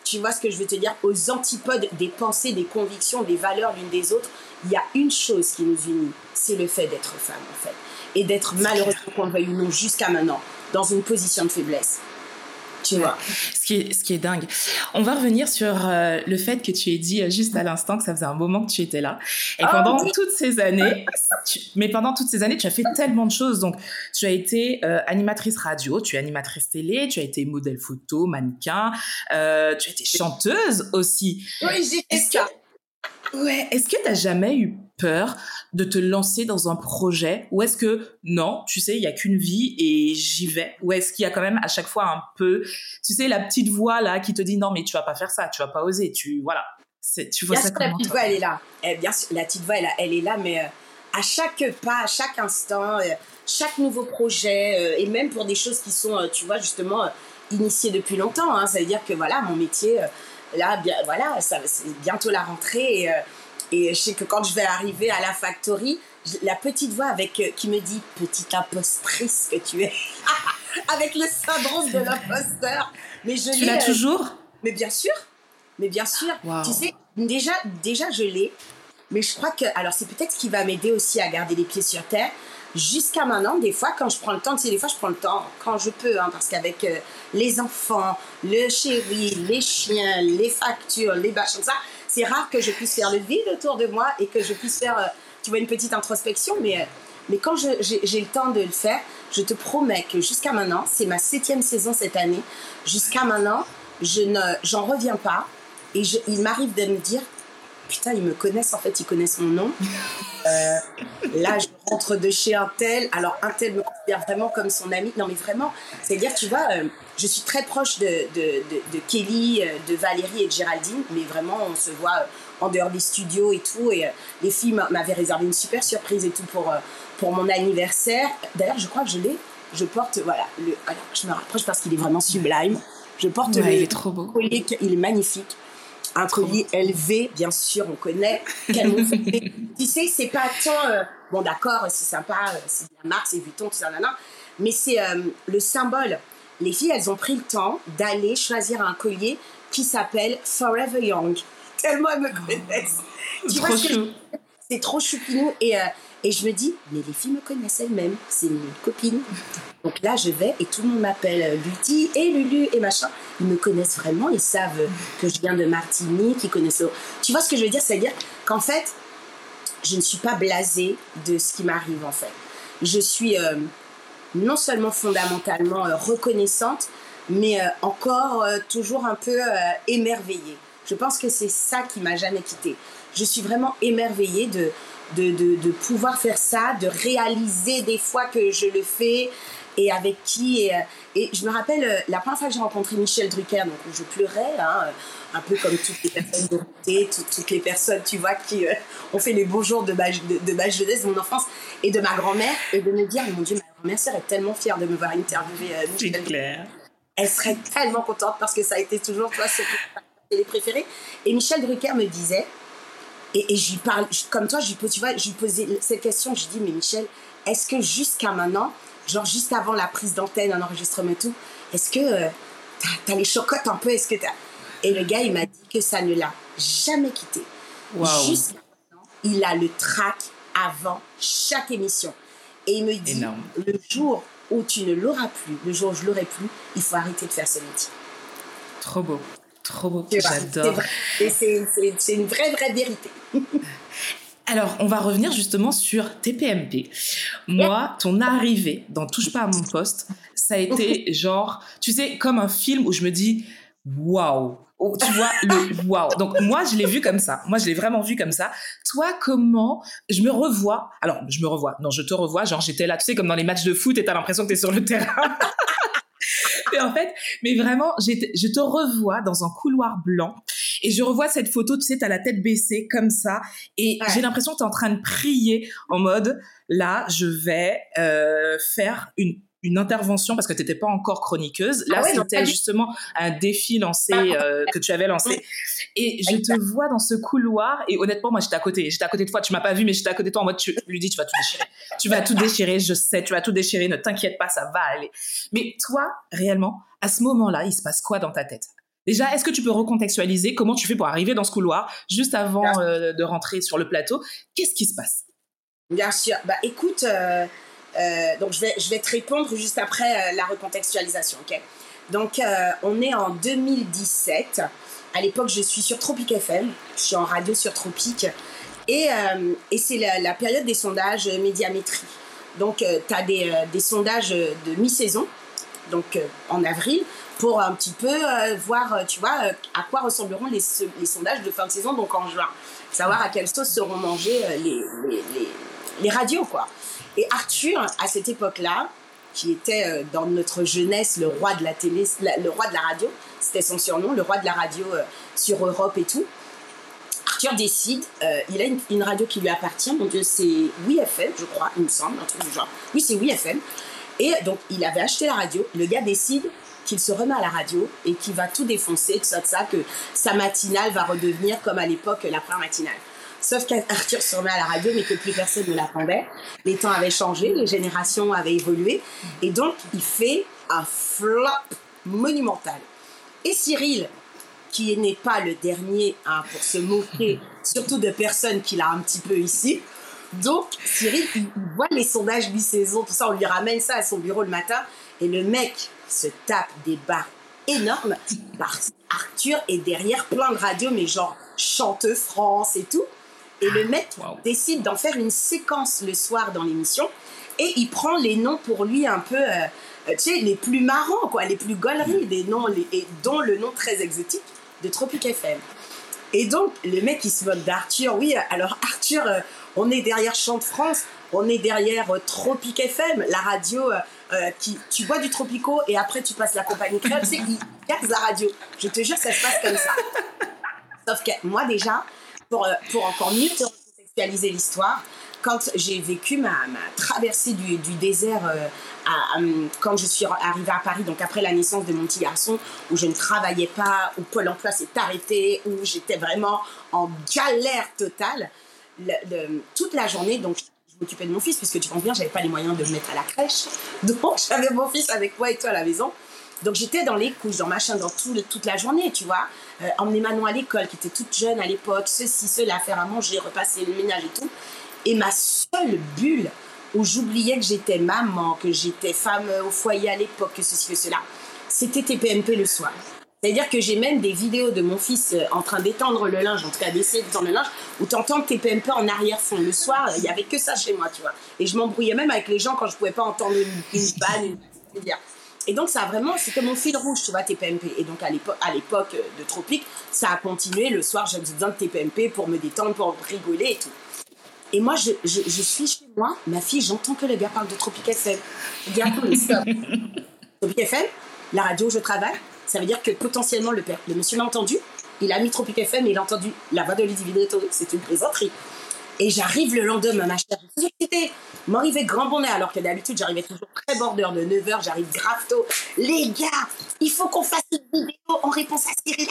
tu vois ce que je veux te dire, aux antipodes des pensées, des convictions, des valeurs l'une des autres, il y a une chose qui nous unit, c'est le fait d'être femme en fait. Et d'être malheureuse qu'on veuille ou non jusqu'à maintenant, dans une position de faiblesse. Ce qui est, ce qui est dingue. On va revenir sur euh, le fait que tu aies dit euh, juste à l'instant que ça faisait un moment que tu étais là. Et oh, pendant toutes ces années, mais pendant toutes ces années, tu as fait tellement de choses. Donc, tu as été euh, animatrice radio, tu es animatrice télé, tu as été modèle photo, mannequin, tu as été chanteuse aussi. Oui, j'ai fait ça. Ouais, est-ce que tu n'as jamais eu peur de te lancer dans un projet ou est-ce que non, tu sais, il y a qu'une vie et j'y vais? Ou est-ce qu'il y a quand même à chaque fois un peu, tu sais, la petite voix là qui te dit non mais tu vas pas faire ça, tu vas pas oser, tu voilà, tu vois ça La petite voix elle est là, eh, bien sûr, la petite voix elle, elle est là, mais euh, à chaque pas, à chaque instant, chaque nouveau projet, et même pour des choses qui sont, tu vois, justement, initiées depuis longtemps. Hein. Ça veut dire que voilà, mon métier, là, bien, voilà, c'est bientôt la rentrée. Et, et je sais que quand je vais arriver à la factory, la petite voix avec, euh, qui me dit Petite impostrice que tu es. avec le syndrome de l'imposteur. Mais je tu l'as euh, toujours? Mais bien sûr. Mais bien sûr. Tu sais, déjà, déjà je l'ai. Mais je crois que. Alors, c'est peut-être ce qui va m'aider aussi à garder les pieds sur terre. Jusqu'à maintenant, des fois, quand je prends le temps, tu sais, des fois, je prends le temps quand je peux, hein, parce qu'avec euh, les enfants, le chéri, les chiens, les factures, les bâches, ça, c'est rare que je puisse faire le vide autour de moi et que je puisse faire tu vois, une petite introspection, mais, euh, mais quand j'ai le temps de le faire, je te promets que jusqu'à maintenant, c'est ma septième saison cette année, jusqu'à maintenant, je ne, j'en reviens pas. Et je, il m'arrive de me dire, putain, ils me connaissent, en fait, ils connaissent mon nom. Euh, là, je rentre de chez un tel. Alors, un tel me considère vraiment comme son ami. Non, mais vraiment, c'est-à-dire, tu vois, euh, je suis très proche de, de, de, Kelly, de Valérie et de Géraldine, mais vraiment, on se voit en dehors des studios et tout. Et euh, les filles m'avaient réservé une super surprise et tout pour, euh, pour mon anniversaire. D'ailleurs, je crois que je l'ai. Je porte, voilà, le, alors je me rapproche parce qu'il est vraiment sublime. Je porte le il est trop beau. il est magnifique. Un collier élevé, bien sûr, on connaît. tu sais, c'est pas tant, euh, bon d'accord, c'est sympa, c'est de la marque, c'est Vuitton, tout ça, mais c'est le symbole. Les filles, elles ont pris le temps d'aller choisir un collier qui s'appelle Forever Young tellement elles me connaissent. tu trop chou. C'est trop choupinou. Et, euh, et je me dis, mais les filles me connaissent elles-mêmes. C'est une copine. Donc là, je vais et tout le monde m'appelle euh, Lutti et Lulu et machin. Ils me connaissent vraiment. Ils savent que je viens de Martinique. Ils connaissent. Tu vois ce que je veux dire? C'est-à-dire qu'en fait, je ne suis pas blasée de ce qui m'arrive en fait. Je suis euh, non seulement fondamentalement reconnaissante, mais encore toujours un peu émerveillée. Je pense que c'est ça qui m'a jamais quitté. Je suis vraiment émerveillée de, de, de, pouvoir faire ça, de réaliser des fois que je le fais et avec qui. Et, et je me rappelle euh, la première fois que j'ai rencontré Michel Drucker, donc je pleurais, hein, un peu comme toutes les personnes de toutes, toutes les personnes, tu vois, qui euh, ont fait les beaux jours de ma, de, ma jeunesse, de mon enfance et de ma grand-mère, et de me dire, mon Dieu, ma grand-mère serait tellement fière de me voir interviewer euh, Michel clair. Elle serait tellement contente parce que ça a été toujours, toi, ce les préférés. Et Michel Drucker me disait, et, et je lui parle, comme toi, je lui, tu vois, je lui posais cette question, je lui dis, mais Michel, est-ce que jusqu'à maintenant, genre juste avant la prise d'antenne, un enregistrement et tout, est-ce que euh, t'as as les chocottes un peu, est-ce que t'as... Et le gars, il m'a dit que ça ne l'a jamais quitté. Jusqu'à maintenant, il a le track avant chaque émission. Et il me dit, le jour où tu ne l'auras plus, le jour où je l'aurai plus, il faut arrêter de faire ce métier. Trop beau. Trop beau, j'adore. C'est une vraie, vraie vérité. Alors, on va revenir justement sur TPMP. Moi, ton arrivée dans Touche pas à mon poste, ça a été genre, tu sais, comme un film où je me dis, waouh, oh, tu vois, le waouh. Donc, moi, je l'ai vu comme ça. Moi, je l'ai vraiment vu comme ça. Toi, comment je me revois? Alors, je me revois. Non, je te revois. Genre, j'étais là, tu sais, comme dans les matchs de foot et t'as l'impression que t'es sur le terrain. et en fait, mais vraiment, je te revois dans un couloir blanc et je revois cette photo, tu sais, t'as la tête baissée comme ça et j'ai l'impression que t'es en train de prier en mode, là, je vais euh, faire une une intervention parce que tu n'étais pas encore chroniqueuse. Là, ah c'était justement un défi lancé euh, que tu avais lancé. Et je te vois dans ce couloir et honnêtement, moi, j'étais à côté. J'étais à côté de toi. Tu m'as pas vu, mais j'étais à côté de toi en mode, tu lui dis, tu vas tout déchirer. Tu vas tout déchirer. Je sais, tu vas tout déchirer. Ne t'inquiète pas, ça va aller. Mais toi, réellement, à ce moment-là, il se passe quoi dans ta tête? Déjà, est-ce que tu peux recontextualiser comment tu fais pour arriver dans ce couloir juste avant euh, de rentrer sur le plateau? Qu'est-ce qui se passe? Bien sûr. Bah, écoute, euh, euh, donc je vais, je vais te répondre juste après la recontextualisation. ok? Donc on est en 2017. À l'époque, je suis sur Tropic FM. Je suis en radio sur Tropic. Et, et c'est la, période des sondages médiamétrie. Donc tu as des, des, sondages de mi-saison, donc en avril, pour un petit peu voir, tu vois, à quoi ressembleront les, sondages de fin de saison, donc en juin. Savoir à quelle sauce seront mangées les, radios, quoi. Et Arthur, à cette époque-là, qui était euh, dans notre jeunesse le roi de la télé, le roi de la radio, c'était son surnom, le roi de la radio euh, sur Europe et tout. Arthur décide, euh, il a une, radio qui lui appartient, mon Dieu, c'est WeFM, je crois, il me semble, un truc du genre. Oui, c'est WeFM. Et donc, il avait acheté la radio. Le gars décide qu'il se remet à la radio et qu'il va tout défoncer, tout ça, que sa matinale va redevenir comme à l'époque la première matinale. Sauf qu'Arthur se remet à la radio, mais que plus personne ne l'attendait. Les temps avaient changé, les générations avaient évolué. Et donc, il fait un flop monumental. Et Cyril, qui n'est pas le dernier hein, pour se moquer, surtout de personnes qu'il a un petit peu ici. Donc, Cyril, il, voit les sondages mi-saison, tout ça, on lui ramène ça à son bureau le matin, et le mec se tape des barres énormes parce Arthur est derrière plein de radios, mais genre chanteux France et tout. Et le mec décide d'en faire une séquence le soir dans l'émission, et il prend les noms pour lui un peu, euh, tu sais, les plus marrants, quoi, les plus gauleries, des noms, et dont le nom très exotique de Tropic FM. Et donc, le mec, il se moque d'Arthur. Oui, alors Arthur, euh, on est derrière Chant de France, on est derrière euh, Tropic FM, la radio euh, qui, tu bois du Tropico et après tu passes la compagnie créole, c'est qu'il casse la radio. Je te jure, ça se passe comme ça. Sauf que moi, déjà, pour, pour encore mieux te contextualiser l'histoire, quand j'ai vécu ma, traversée du, désert euh, quand je suis arrivée à Paris, donc après la naissance de mon petit garçon, où je ne travaillais pas, où Pôle emploi s'est arrêté, où j'étais vraiment en galère totale, toute la journée, donc m'occupais de mon fils, puisque tu comprends bien, j'avais pas les moyens de me mettre à la crèche, donc j'avais mon fils avec moi et toi à la maison. Donc j'étais dans les couches, dans machin, dans tout, toute la journée, tu vois. Euh, emmener Manon à l'école, qui était toute jeune à l'époque, ceci, cela, faire à manger, repasser le ménage et tout. Et ma seule bulle où j'oubliais que j'étais maman, que j'étais femme au foyer à l'époque, que ceci, que cela, c'était TPMP le soir. C'est-à-dire que j'ai même des vidéos de mon fils euh, en train d'étendre le linge, en tout cas d'essayer d'étendre le linge, où tu entends TPMP en arrière-fond. Le soir, il n'y avait que ça chez moi, tu vois. Et je m'embrouillais même avec les gens quand je pouvais pas entendre une, une panne, Et donc, ça a vraiment, c'était mon fil rouge, tu vois, TPMP. Et donc, à l'époque de Tropique, ça a continué. Le soir, j'avais besoin de TPMP pour me détendre, pour rigoler et tout. Et moi, je, je, je, suis chez moi, ma fille, j'entends que le gars parle de Tropic FM. Je dis, attends, stop. Tropic FM, la radio où je travaille, ça veut dire que potentiellement le père, monsieur m'a entendu, il a mis Tropic FM et il a entendu la voix de Ludivine C'est une plaisanterie. Et j'arrive le lendemain, ma chère. C'était m'arriver grand bonnet, alors que d'habitude, j'arrivais toujours très border de 9h, j'arrive grave tôt. Les gars, il faut qu'on fasse une vidéo en réponse à Cyril.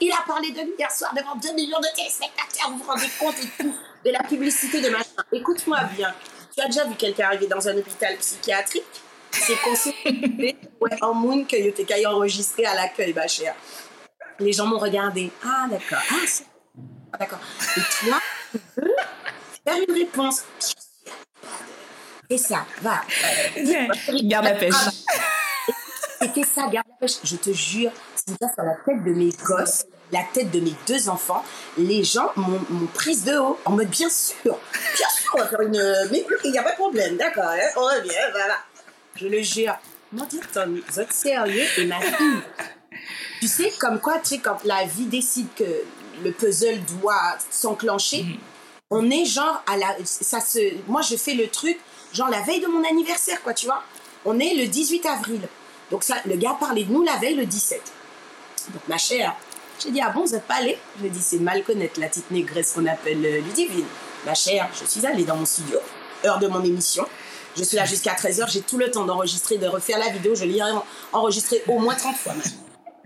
Il a parlé de nous hier soir devant 2 millions de téléspectateurs, vous vous rendez compte et tout, de la publicité de machin. Écoute-moi bien. Tu as déjà vu quelqu'un arriver dans un hôpital psychiatrique C'est ouais, en moon que tu es enregistré à l'accueil, ma chère. Les gens m'ont regardé. Ah, d'accord. Ah, ah d'accord. Et toi, faire une réponse. Et ça, va. garde la pêche. C'était ça, garde la pêche. Je te jure, c'est ça sur la tête de mes gosses, la tête de mes deux enfants. Les gens m'ont prise de haut, en mode bien sûr, bien sûr, on va faire une. Mais il n'y a pas de problème, d'accord, hein, on revient, voilà. Je le jure. Moi, dis, vous êtes sérieux Et ma fille, tu sais, comme quoi, tu sais, quand la vie décide que le puzzle doit s'enclencher, mm. on est genre à la. Ça se, moi, je fais le truc, genre la veille de mon anniversaire, quoi, tu vois. On est le 18 avril. Donc, ça, le gars parlait de nous la veille, le 17. Donc, ma chère, j'ai dit, ah bon, vous n'êtes pas allée? Je lui ai dit, c'est mal connaître la petite négresse qu'on appelle euh, Ludivine. Ma chère, je suis allée dans mon studio, heure de mon émission. Je suis là jusqu'à 13h, j'ai tout le temps d'enregistrer, de refaire la vidéo. Je l'ai enregistré au moins 30 fois.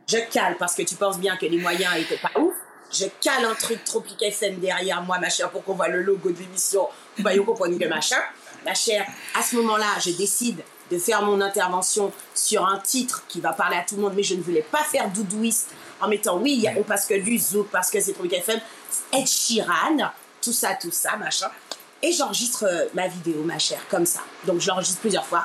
Je cale parce que tu penses bien que les moyens n'étaient pas ouf je cale un truc Tropic FM derrière moi, ma chère, pour qu'on voit le logo de l'émission. Vous voyez, vous comprenez le machin. Ma chère, à ce moment-là, je décide de faire mon intervention sur un titre qui va parler à tout le monde, mais je ne voulais pas faire doudouiste en mettant oui, on passe que du zouk, parce que c'est Tropic FM, Ed Sheeran, tout ça, tout ça, machin. Et j'enregistre euh, ma vidéo, ma chère, comme ça. Donc je l'enregistre plusieurs fois.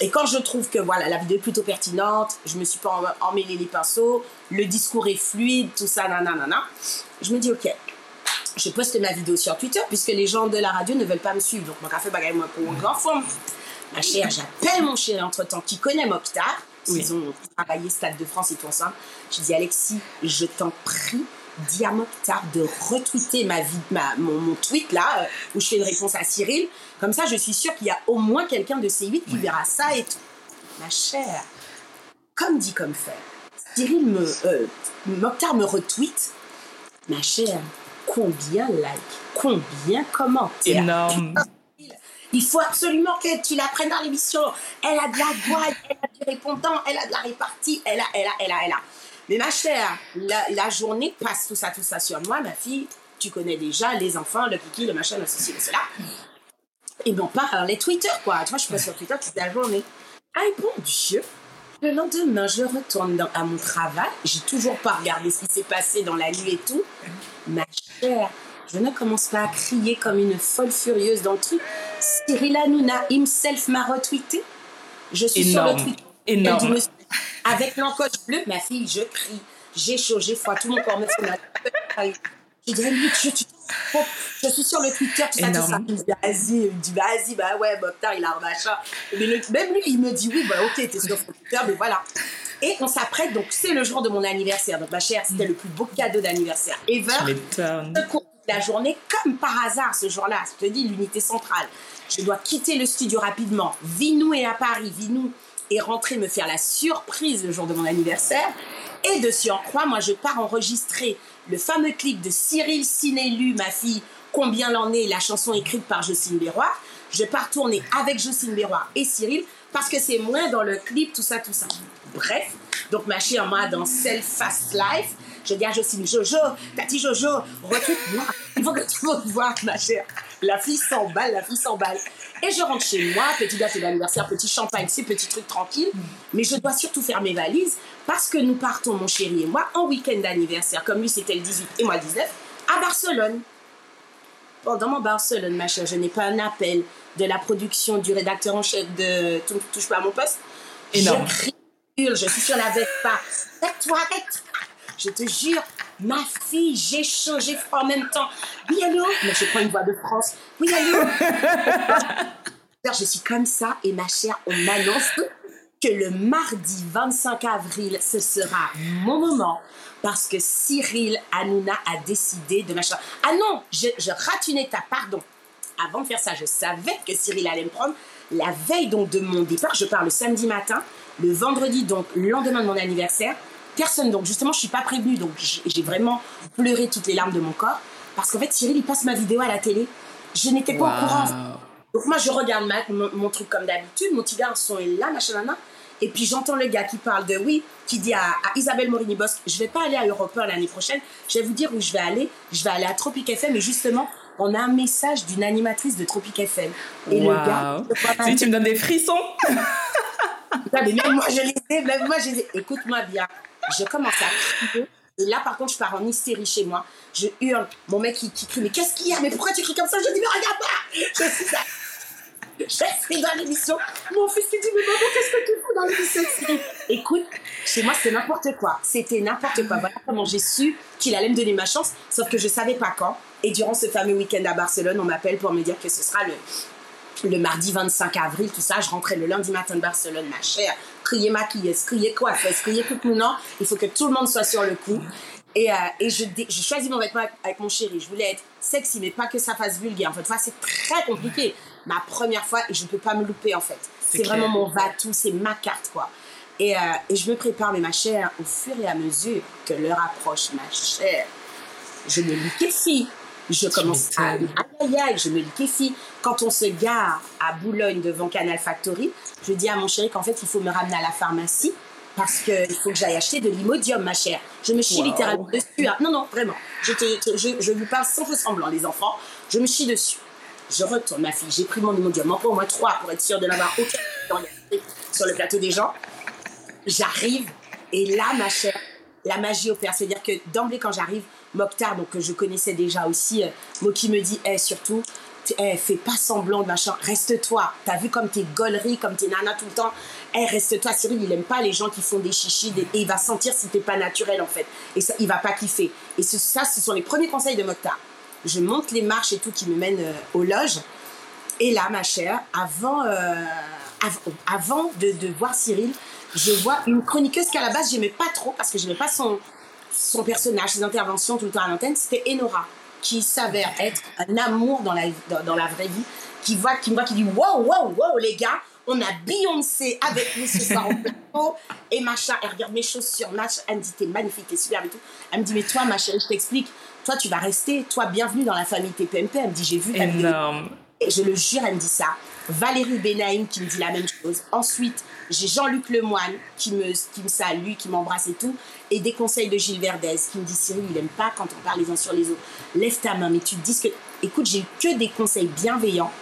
Et quand je trouve que voilà, la vidéo est plutôt pertinente, je me suis pas emmêlé les pinceaux, le discours est fluide, tout ça, nanana, je me dis ok, je poste ma vidéo sur Twitter puisque les gens de la radio ne veulent pas me suivre. Donc, mon café bagaille moi pour grand fond. Ma chère, j'appelle mon chéri entre-temps qui connaît Mokhtar. Ils ont travaillé Stade de France et tout ensemble. Je dis Alexis, je t'en prie, dis à Mokhtar de retweeter ma, ma mon, tweet là, euh, où je fais une réponse à Cyril. Comme ça, je suis sûre qu'il y a au moins quelqu'un de C8 qui verra ça et tout. Ma chère, comme dit comme fait, Cyril me. Euh, Mokhtar me retweet. Ma chère, combien de likes, combien commentaires. Énorme. Il faut absolument que tu la prennes dans l'émission. Elle a de la voix, elle a du répondant, elle a de la répartie, elle a, elle a, elle a, elle a. Mais ma chère, la, la journée passe tout ça, tout ça sur moi, ma fille. Tu connais déjà les enfants, le kiki, le machin, le ceci, le cela. Et non pas les Twitter, quoi. Tu vois, je suis pas sur Twitter toute la journée. Ah, bon Dieu. Le lendemain, je retourne dans- à mon travail. J'ai toujours pas regardé ce qui s'est passé dans la nuit et tout. Ma chère, je ne commence pas à crier comme une folle furieuse dans le truc. Cyril Hanouna himself m'a retweeté. Je suis sur le Énorme. tweet. Énorme. Avec l'encoche bleue, ma fille, je crie. J'ai chaud, j'ai froid, tout mon corps me fait mal. Je dis, je, tu- je suis sur le Twitter, tout ça, tout ça. Il me dit, vas-y, il me dit, vas-y, bah ouais, Mokhtar, il a un machin. Mais le- même lui, il me dit, oui, bah ok, t'es sur Twitter, mais voilà. Et on s'apprête, donc c'est le jour de mon anniversaire. Donc ma chère, c'était le plus beau cadeau d'anniversaire ever. Tu. Je cours toute la journée, comme par hasard ce jour-là, je te dis, l'unité centrale. Je dois quitter le studio rapidement. Vinou est à Paris, Vinou est rentré me faire la surprise le jour de mon anniversaire. Et de surcroît, moi, je pars enregistrer le fameux clip de Cyril Sinélu, ma fille, Combien l'en est, la chanson écrite par Jocelyne Béroir. Je pars tourner avec Jocelyne Béroir et Cyril parce que c'est moins dans le clip, tout ça, tout ça. Bref, donc ma chère, moi, dans Self Fast Life, je dis à Jocelyne, Jojo, Tati Jojo, retrouve-moi. Il faut que tu me ma chère. La fille s'emballe, la fille s'emballe. Et je rentre chez moi, petit gâteau d'anniversaire, petit champagne, ces petits trucs tranquilles. Mais je dois surtout faire mes valises parce que nous partons, mon chéri et moi, en week-end d'anniversaire. Comme lui, c'était le 18 et moi le 19, à Barcelone. Pendant mon Barcelone, ma chère, je n'ai pas un appel de la production du rédacteur en chef de Tou- Touche pas à mon poste. Énorme. Je crie, je suis sur la Vespa. Arrête-toi, arrête Je te jure, ma fille, j'ai chaud, j'ai froid en même temps. Oui, allô? Mais je prends une voix de France. Oui, allô? Je suis comme ça et ma chère, on m'annonce que le mardi 25 avril, ce sera mon moment parce que Cyril Hanouna a décidé de machin. Ah non, je, je rate une étape, pardon. Avant de faire ça, je savais que Cyril allait me prendre. La veille donc de mon départ, je pars le samedi matin, le vendredi donc le lendemain de mon anniversaire. Personne donc justement, je suis pas prévenue donc j'ai vraiment pleuré toutes les larmes de mon corps parce qu'en fait Cyril il passe ma vidéo à la télé. Je n'étais pas au courant. Donc moi, je regarde ma- mon, mon truc comme d'habitude, mon petit garçon est là, machin, nana. Et puis j'entends le gars qui parle de oui, qui dit à, à Isabelle Morini-Bosque, je vais pas aller à Europe 1 l'année prochaine, je vais vous dire où je vais aller. Je vais aller à Tropic FM et justement, on a un message d'une animatrice de Tropic FM. Et le gars. Si tu me donnes des frissons. Mais même moi, je les ai, même moi, je les ai. Écoute-moi bien. Je commence à crier. Et là, par contre, je pars en hystérie chez moi. Je hurle. Mon mec, qui crie, mais qu'est-ce qu'il y a? Mais pourquoi tu cries comme ça? Je dis, mais regarde pas Je suis là. Je suis dans l'émission. Mon fils qui dit, mais maman, qu'est-ce que tu fous dans l'émission? Écoute, chez moi, c'était n'importe quoi. C'était n'importe quoi. Voilà comment j'ai su qu'il allait me donner ma chance, sauf que je savais pas quand. Et durant ce fameux week-end à Barcelone, on m'appelle pour me dire que ce sera le, le mardi 25 avril, tout ça, je rentrais le lundi matin de Barcelone, ma chère, crier maquilleuse, crier coiffeuse, crier tout le monde, il faut que tout le monde soit sur le coup. Et, euh, et je, je choisis mon vêtement avec, mon chéri, je voulais être sexy, mais pas que ça fasse vulgaire. En fait, c'est très compliqué. Ma première fois, et je ne peux pas me louper, en fait. C'est vraiment mon va-tout, c'est ma carte, quoi. Et, euh, et je me prépare, mais ma chère, au fur et à mesure que l'heure approche, ma chère, je me liquéfie. Je commence à. Aïe, aïe, aïe, je me liquéfie. Quand on se gare à Boulogne devant Canal Factory, je dis à mon chéri qu'en fait, il faut me ramener à la pharmacie parce qu'il faut que j'aille acheter de l'imodium, ma chère. Je me chie Wow. littéralement dessus. hein. Non, non, vraiment. Je, te, je, je vous parle sans faux semblant, les enfants. Je me chie dessus. Je retourne, ma fille. J'ai pris mon imodium. Encore au moins trois pour être sûre de n'avoir aucun sur le plateau des gens. J'arrive et là, ma chère, la magie opère. C'est-à-dire que d'emblée, quand j'arrive, Mokhtar, donc que je connaissais déjà aussi, euh, moi qui me dit, Eh, surtout, t- eh, fais pas semblant de machin, reste-toi. T'as vu comme t'es gaulerie, comme t'es nana tout le temps. Eh, reste-toi. Cyril, il aime pas les gens qui font des chichis et il va sentir si t'es pas naturel en fait. Et ça, il va pas kiffer. Et ça, ce sont les premiers conseils de Mokhtar. Je monte les marches et tout qui me mènent euh, aux loges. Et là, ma chère, avant, euh, av- avant de, de voir Cyril, je vois une chroniqueuse qu'à la base, j'aimais pas trop parce que j'aimais pas son, son personnage, ses interventions tout le temps à l'antenne. C'était Enora, qui s'avère être un amour dans la, dans, dans la vraie vie, qui, voit, qui me voit, qui dit Wow, wow, wow, les gars, On a Beyoncé avec nous ce soir au plateau. Et machin, elle regarde mes chaussures, machin. Elle me dit, t'es magnifique, t'es superbe et tout. Elle me dit, mais toi, ma chérie, je t'explique. Toi, tu vas rester. Toi, bienvenue dans la famille TPMP. Elle me dit, j'ai vu. Énorme. Et je le jure, elle me dit ça. Valérie Benaïm qui me dit la même chose. Ensuite, j'ai Jean-Luc Lemoine qui me, qui me salue, qui m'embrasse et tout. Et des conseils de Gilles Verdez qui me dit Cyril, il n'aime pas quand on parle les uns sur les autres. Lève ta main, mais tu te dis que. Écoute, j'ai que des conseils bienveillants.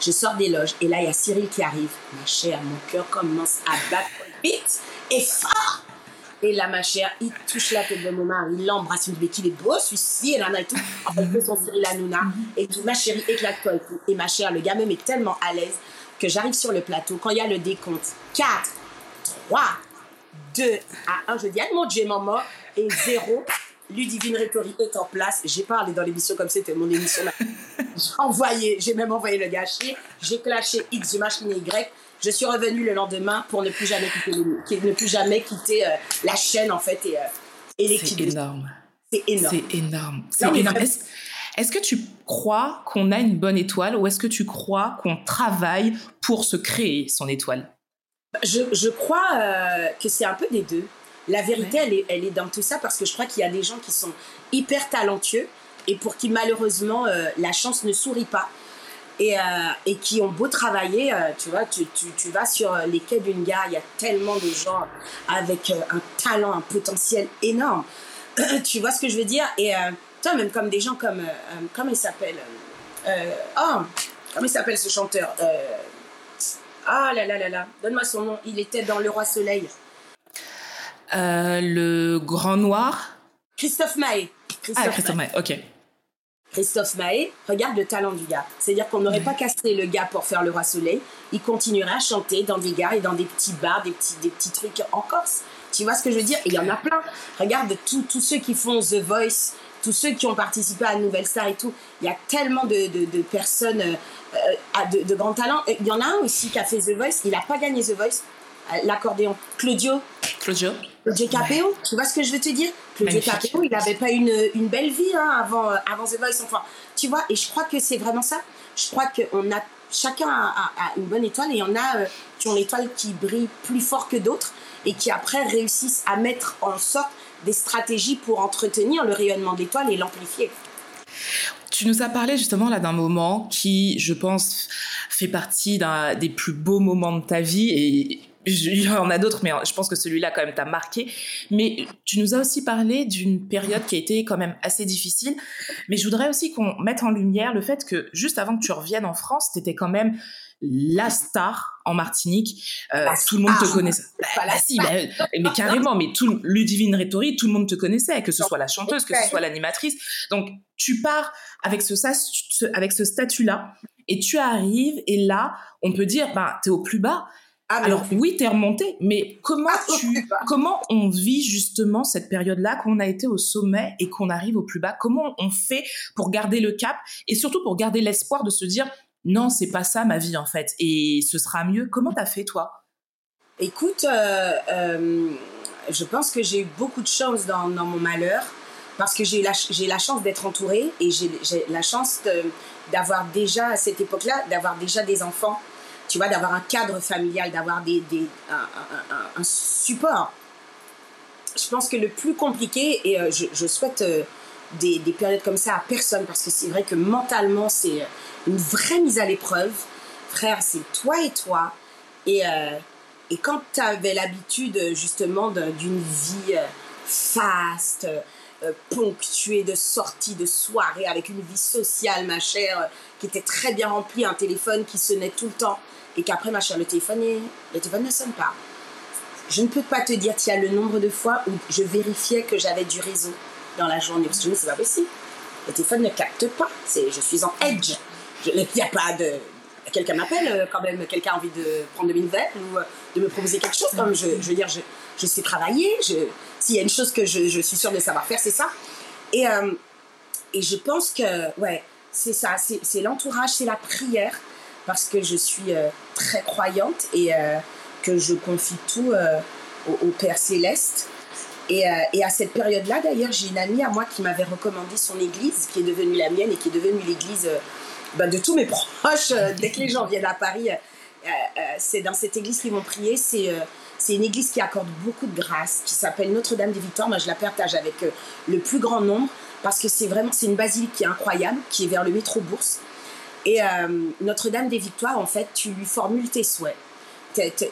Je sors des loges et là, il y a Cyril qui arrive. Ma chère, mon cœur commence à battre vite et fort. Et là, ma chère, il touche la tête de mon mari, il l'embrasse, il me dit, qu'il est beau celui-ci, et en a tout. En fait, son Cyril Hanouna, et tout. Ma chérie, éclate-toi et tout. Et ma chère, le gars est tellement à l'aise que j'arrive sur le plateau, quand il y a le décompte, 4, 3, 2 à 1, je dis, ah mon Dieu, maman, et 0. Ludivine Rétori est en place. J'ai parlé dans l'émission comme c'était mon émission. j'ai envoyé, j'ai même envoyé le gâchis. J'ai clashé X, j'ai machiné Y. Je suis revenue le lendemain pour ne plus jamais quitter, ne plus jamais quitter euh, la chaîne en fait et, euh, et l'équipe. C'est énorme. C'est énorme. C'est énorme. C'est énorme. Est-ce, que tu crois qu'on a une bonne étoile ou est-ce que tu crois qu'on travaille pour se créer son étoile? Je, je, crois euh, que c'est un peu des deux. La vérité, ouais. elle, est, elle est dans tout ça parce que je crois qu'il y a des gens qui sont hyper talentueux et pour qui malheureusement euh, la chance ne sourit pas. Et, euh, et, qui ont beau travailler, tu vois, tu, tu, tu, vas sur les quais d'une gare, il y a tellement de gens avec un talent, un potentiel énorme. tu vois ce que je veux dire? Et toi, même comme des gens comme, comment il s'appelle Oh, comment il s'appelle ce chanteur Ah là là là là, donne-moi son nom. Il était dans Le Roi Soleil. le Grand Noir Christophe Maé. Christophe ah, Christophe Maé, ok. Christophe Maé, regarde le talent du gars. C'est-à-dire qu'on n'aurait pas cassé le gars pour faire le roi soleil. Il continuerait à chanter dans des gares et dans des petits bars, des petits, des petits trucs en Corse. Tu vois ce que je veux dire? Et il y en a plein. Regarde tous ceux qui font The Voice, tous ceux qui ont participé à Nouvelle Star et tout. Il y a tellement de, de, de personnes euh, de, de grands talents. Il y en a un aussi qui a fait The Voice. Il n'a pas gagné The Voice. Euh, l'accordéon. Claudio. Claudio. Claudio Capéo, ouais. tu vois ce que je veux te dire? Claudio Capéo, il n'avait pas une, une, belle vie hein, avant, avant The Voice. Enfin, tu vois, et je crois que c'est vraiment ça. Je crois qu'on a, chacun a, a, a, une bonne étoile et il y en a euh, qui ont l'étoile qui brille plus fort que d'autres et qui après réussissent à mettre en sorte des stratégies pour entretenir le rayonnement de l'étoile et l'amplifier. Tu nous as parlé justement là d'un moment qui, je pense, fait partie d'un des plus beaux moments de ta vie et il y en a d'autres, mais je pense que celui-là, quand même, t'a marqué. Mais tu nous as aussi parlé d'une période qui a été quand même assez difficile. Mais je voudrais aussi qu'on mette en lumière le fait que juste avant que tu reviennes en France, tu étais quand même la star en Martinique. Euh, tout le monde te connaissait. Bah, bah, si, bah, mais carrément, mais tout, Ludivine Rétori, tout le monde te connaissait, que ce soit la chanteuse, que ce soit l'animatrice. Donc, tu pars avec ce, avec ce statut-là et tu arrives et là, on peut dire, bah, t'es au plus bas ah, Alors oui, t'es remonté, mais comment ah, tu, comment on vit justement cette période-là, qu'on a été au sommet et qu'on arrive au plus bas? Comment on fait pour garder le cap et surtout pour garder l'espoir de se dire non, c'est pas ça ma vie en fait et ce sera mieux. Comment t'as fait toi? Écoute, euh, euh, je pense que j'ai eu beaucoup de chance dans, mon malheur parce que j'ai la, la chance d'être entourée et j'ai, la chance d'avoir déjà à cette époque-là d'avoir déjà des enfants tu vois, d'avoir un cadre familial, d'avoir des, des, un, un, support. Je pense que le plus compliqué, et euh, je, souhaite des, des, périodes comme ça à personne, parce que c'est vrai que mentalement, c'est une vraie mise à l'épreuve. Frère, c'est toi et toi. Et, euh, et quand tu avais l'habitude, justement, d'une vie faste, ponctuée de sorties, de soirées, avec une vie sociale, ma chère, qui était très bien remplie, un téléphone qui sonnait tout le temps et qu'après, ma chère, le téléphone, le téléphone ne sonne pas. Je ne peux pas te dire, a le nombre de fois où je vérifiais que j'avais du réseau dans la journée. Parce que je me dis, c'est pas possible. Le téléphone ne capte pas. C'est, je suis en edge. Il n'y a pas de. Quelqu'un m'appelle, euh, quand même, quelqu'un a envie de prendre de mes ou euh, de me proposer quelque chose. Comme je, veux dire, je, je sais travailler. S'il y a une chose que je, suis sûre de savoir faire, c'est ça. Et, euh, et je pense que, ouais, c'est ça. C'est, l'entourage, c'est la prière parce que je suis très croyante et que je confie tout au, Père Céleste. Et, et à cette période-là, d'ailleurs, j'ai une amie à moi qui m'avait recommandé son église, qui est devenue la mienne et qui est devenue l'église ben, de tous mes proches. dès que les gens viennent à Paris, c'est dans cette église qu'ils vont prier. C'est une église qui accorde beaucoup de grâce, qui s'appelle Notre-Dame des Victoires. Moi, je la partage avec le plus grand nombre parce que c'est vraiment une basilique qui est incroyable, qui est vers le métro Bourse. Et Notre-Dame des Victoires, en fait, tu lui formules tes souhaits.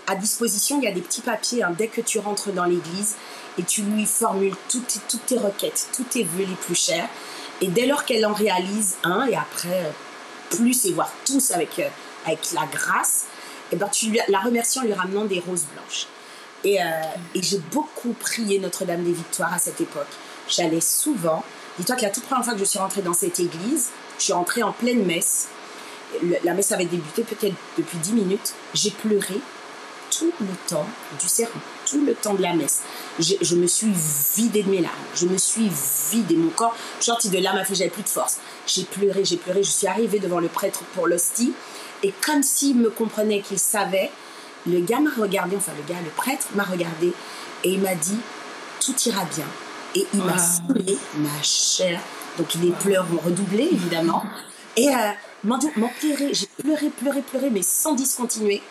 à disposition, il y a des petits papiers hein, dès que tu rentres dans l'église et tu lui formules toutes, toutes tes requêtes, tous tes vœux les plus chers. Et dès lors qu'elle en réalise un, et après plus et voire tous avec, euh, avec la grâce, et eh ben tu la remercies en lui ramenant des roses blanches. Et, euh, et j'ai beaucoup prié Notre-Dame des Victoires à cette époque. J'allais souvent. Dis-toi que la toute première fois que je suis rentrée dans cette église, je suis rentrée en pleine messe. la messe avait débuté peut-être depuis 10 minutes. J'ai pleuré tout le temps du sermon, tout le temps de la messe. Je, je, me suis vidée de mes larmes, je me suis vidée, mon corps sorti de larmes, j'avais plus de force. J'ai pleuré, j'ai pleuré, je suis arrivée devant le prêtre pour l'hostie, et comme s'il me comprenait, qu'il savait, le gars m'a regardé, enfin le gars, le prêtre m'a regardé, et il m'a dit, tout ira bien. Et il m'a saoulé ma chair. Donc les pleurs vont redoubler, évidemment. Et euh, m'en pleuré, j'ai pleuré, pleuré, pleuré, mais sans discontinuer.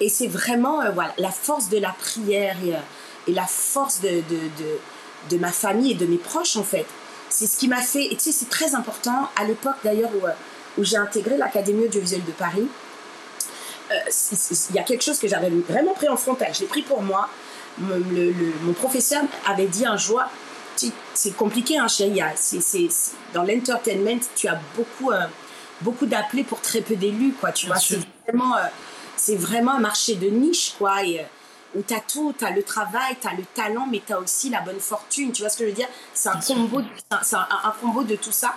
Et c'est vraiment euh, voilà, la force de la prière et, euh, et la force de, de, de, de, ma famille et de mes proches, en fait. C'est ce qui m'a fait. Et tu sais, c'est très important. À l'époque, d'ailleurs, où, euh, où j'ai intégré l'Académie audiovisuelle de Paris, il y a quelque chose que j'avais vraiment pris en frontal. Je l'ai pris pour moi. Mon, le, mon professeur avait dit un jour c'est compliqué, hein, chérie. C dans l'entertainment, tu as beaucoup, beaucoup d'appelés pour très peu d'élus, quoi. Tu vois, c'est vraiment c'est vraiment un marché de niche, quoi. Et, euh, où tu as tout, tu as le travail, tu as le talent, mais tu as aussi la bonne fortune. Tu vois ce que je veux dire? C'est un, combo, un, un, combo de tout ça.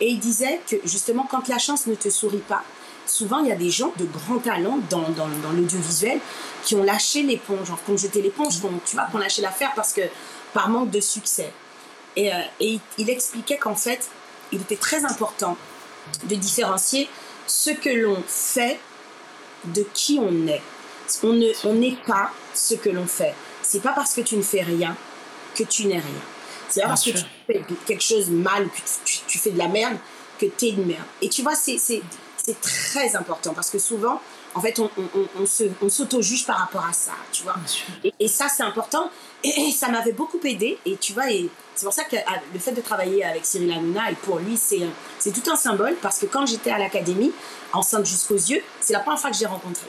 Et il disait que justement, quand la chance ne te sourit pas, souvent il y a des gens de grand talent dans, dans, dans l'audiovisuel qui ont lâché l'éponge, qui ont jeté l'éponge, tu vois, qui ont lâché l'affaire parce que par manque de succès. Et, euh, et il expliquait qu'en fait, il était très important de différencier ce que l'on fait de qui on est. On n'est on n'est pas ce que l'on fait. C'est pas parce que tu ne fais rien que tu n'es rien. C'est pas parce que tu fais quelque chose mal, que tu, fais de la merde, que tu es une merde. Et tu vois, c'est très important parce que souvent, en fait, on, on, on s'auto-juge par rapport à ça, tu vois. Et, ça, c'est important. Et, ça m'avait beaucoup aidé. Et tu vois, et c'est pour ça que ah, le fait de travailler avec Cyril Hanouna, pour lui, c'est tout un symbole parce que quand j'étais à l'académie, enceinte jusqu'aux yeux, c'est la première fois que j'ai rencontré.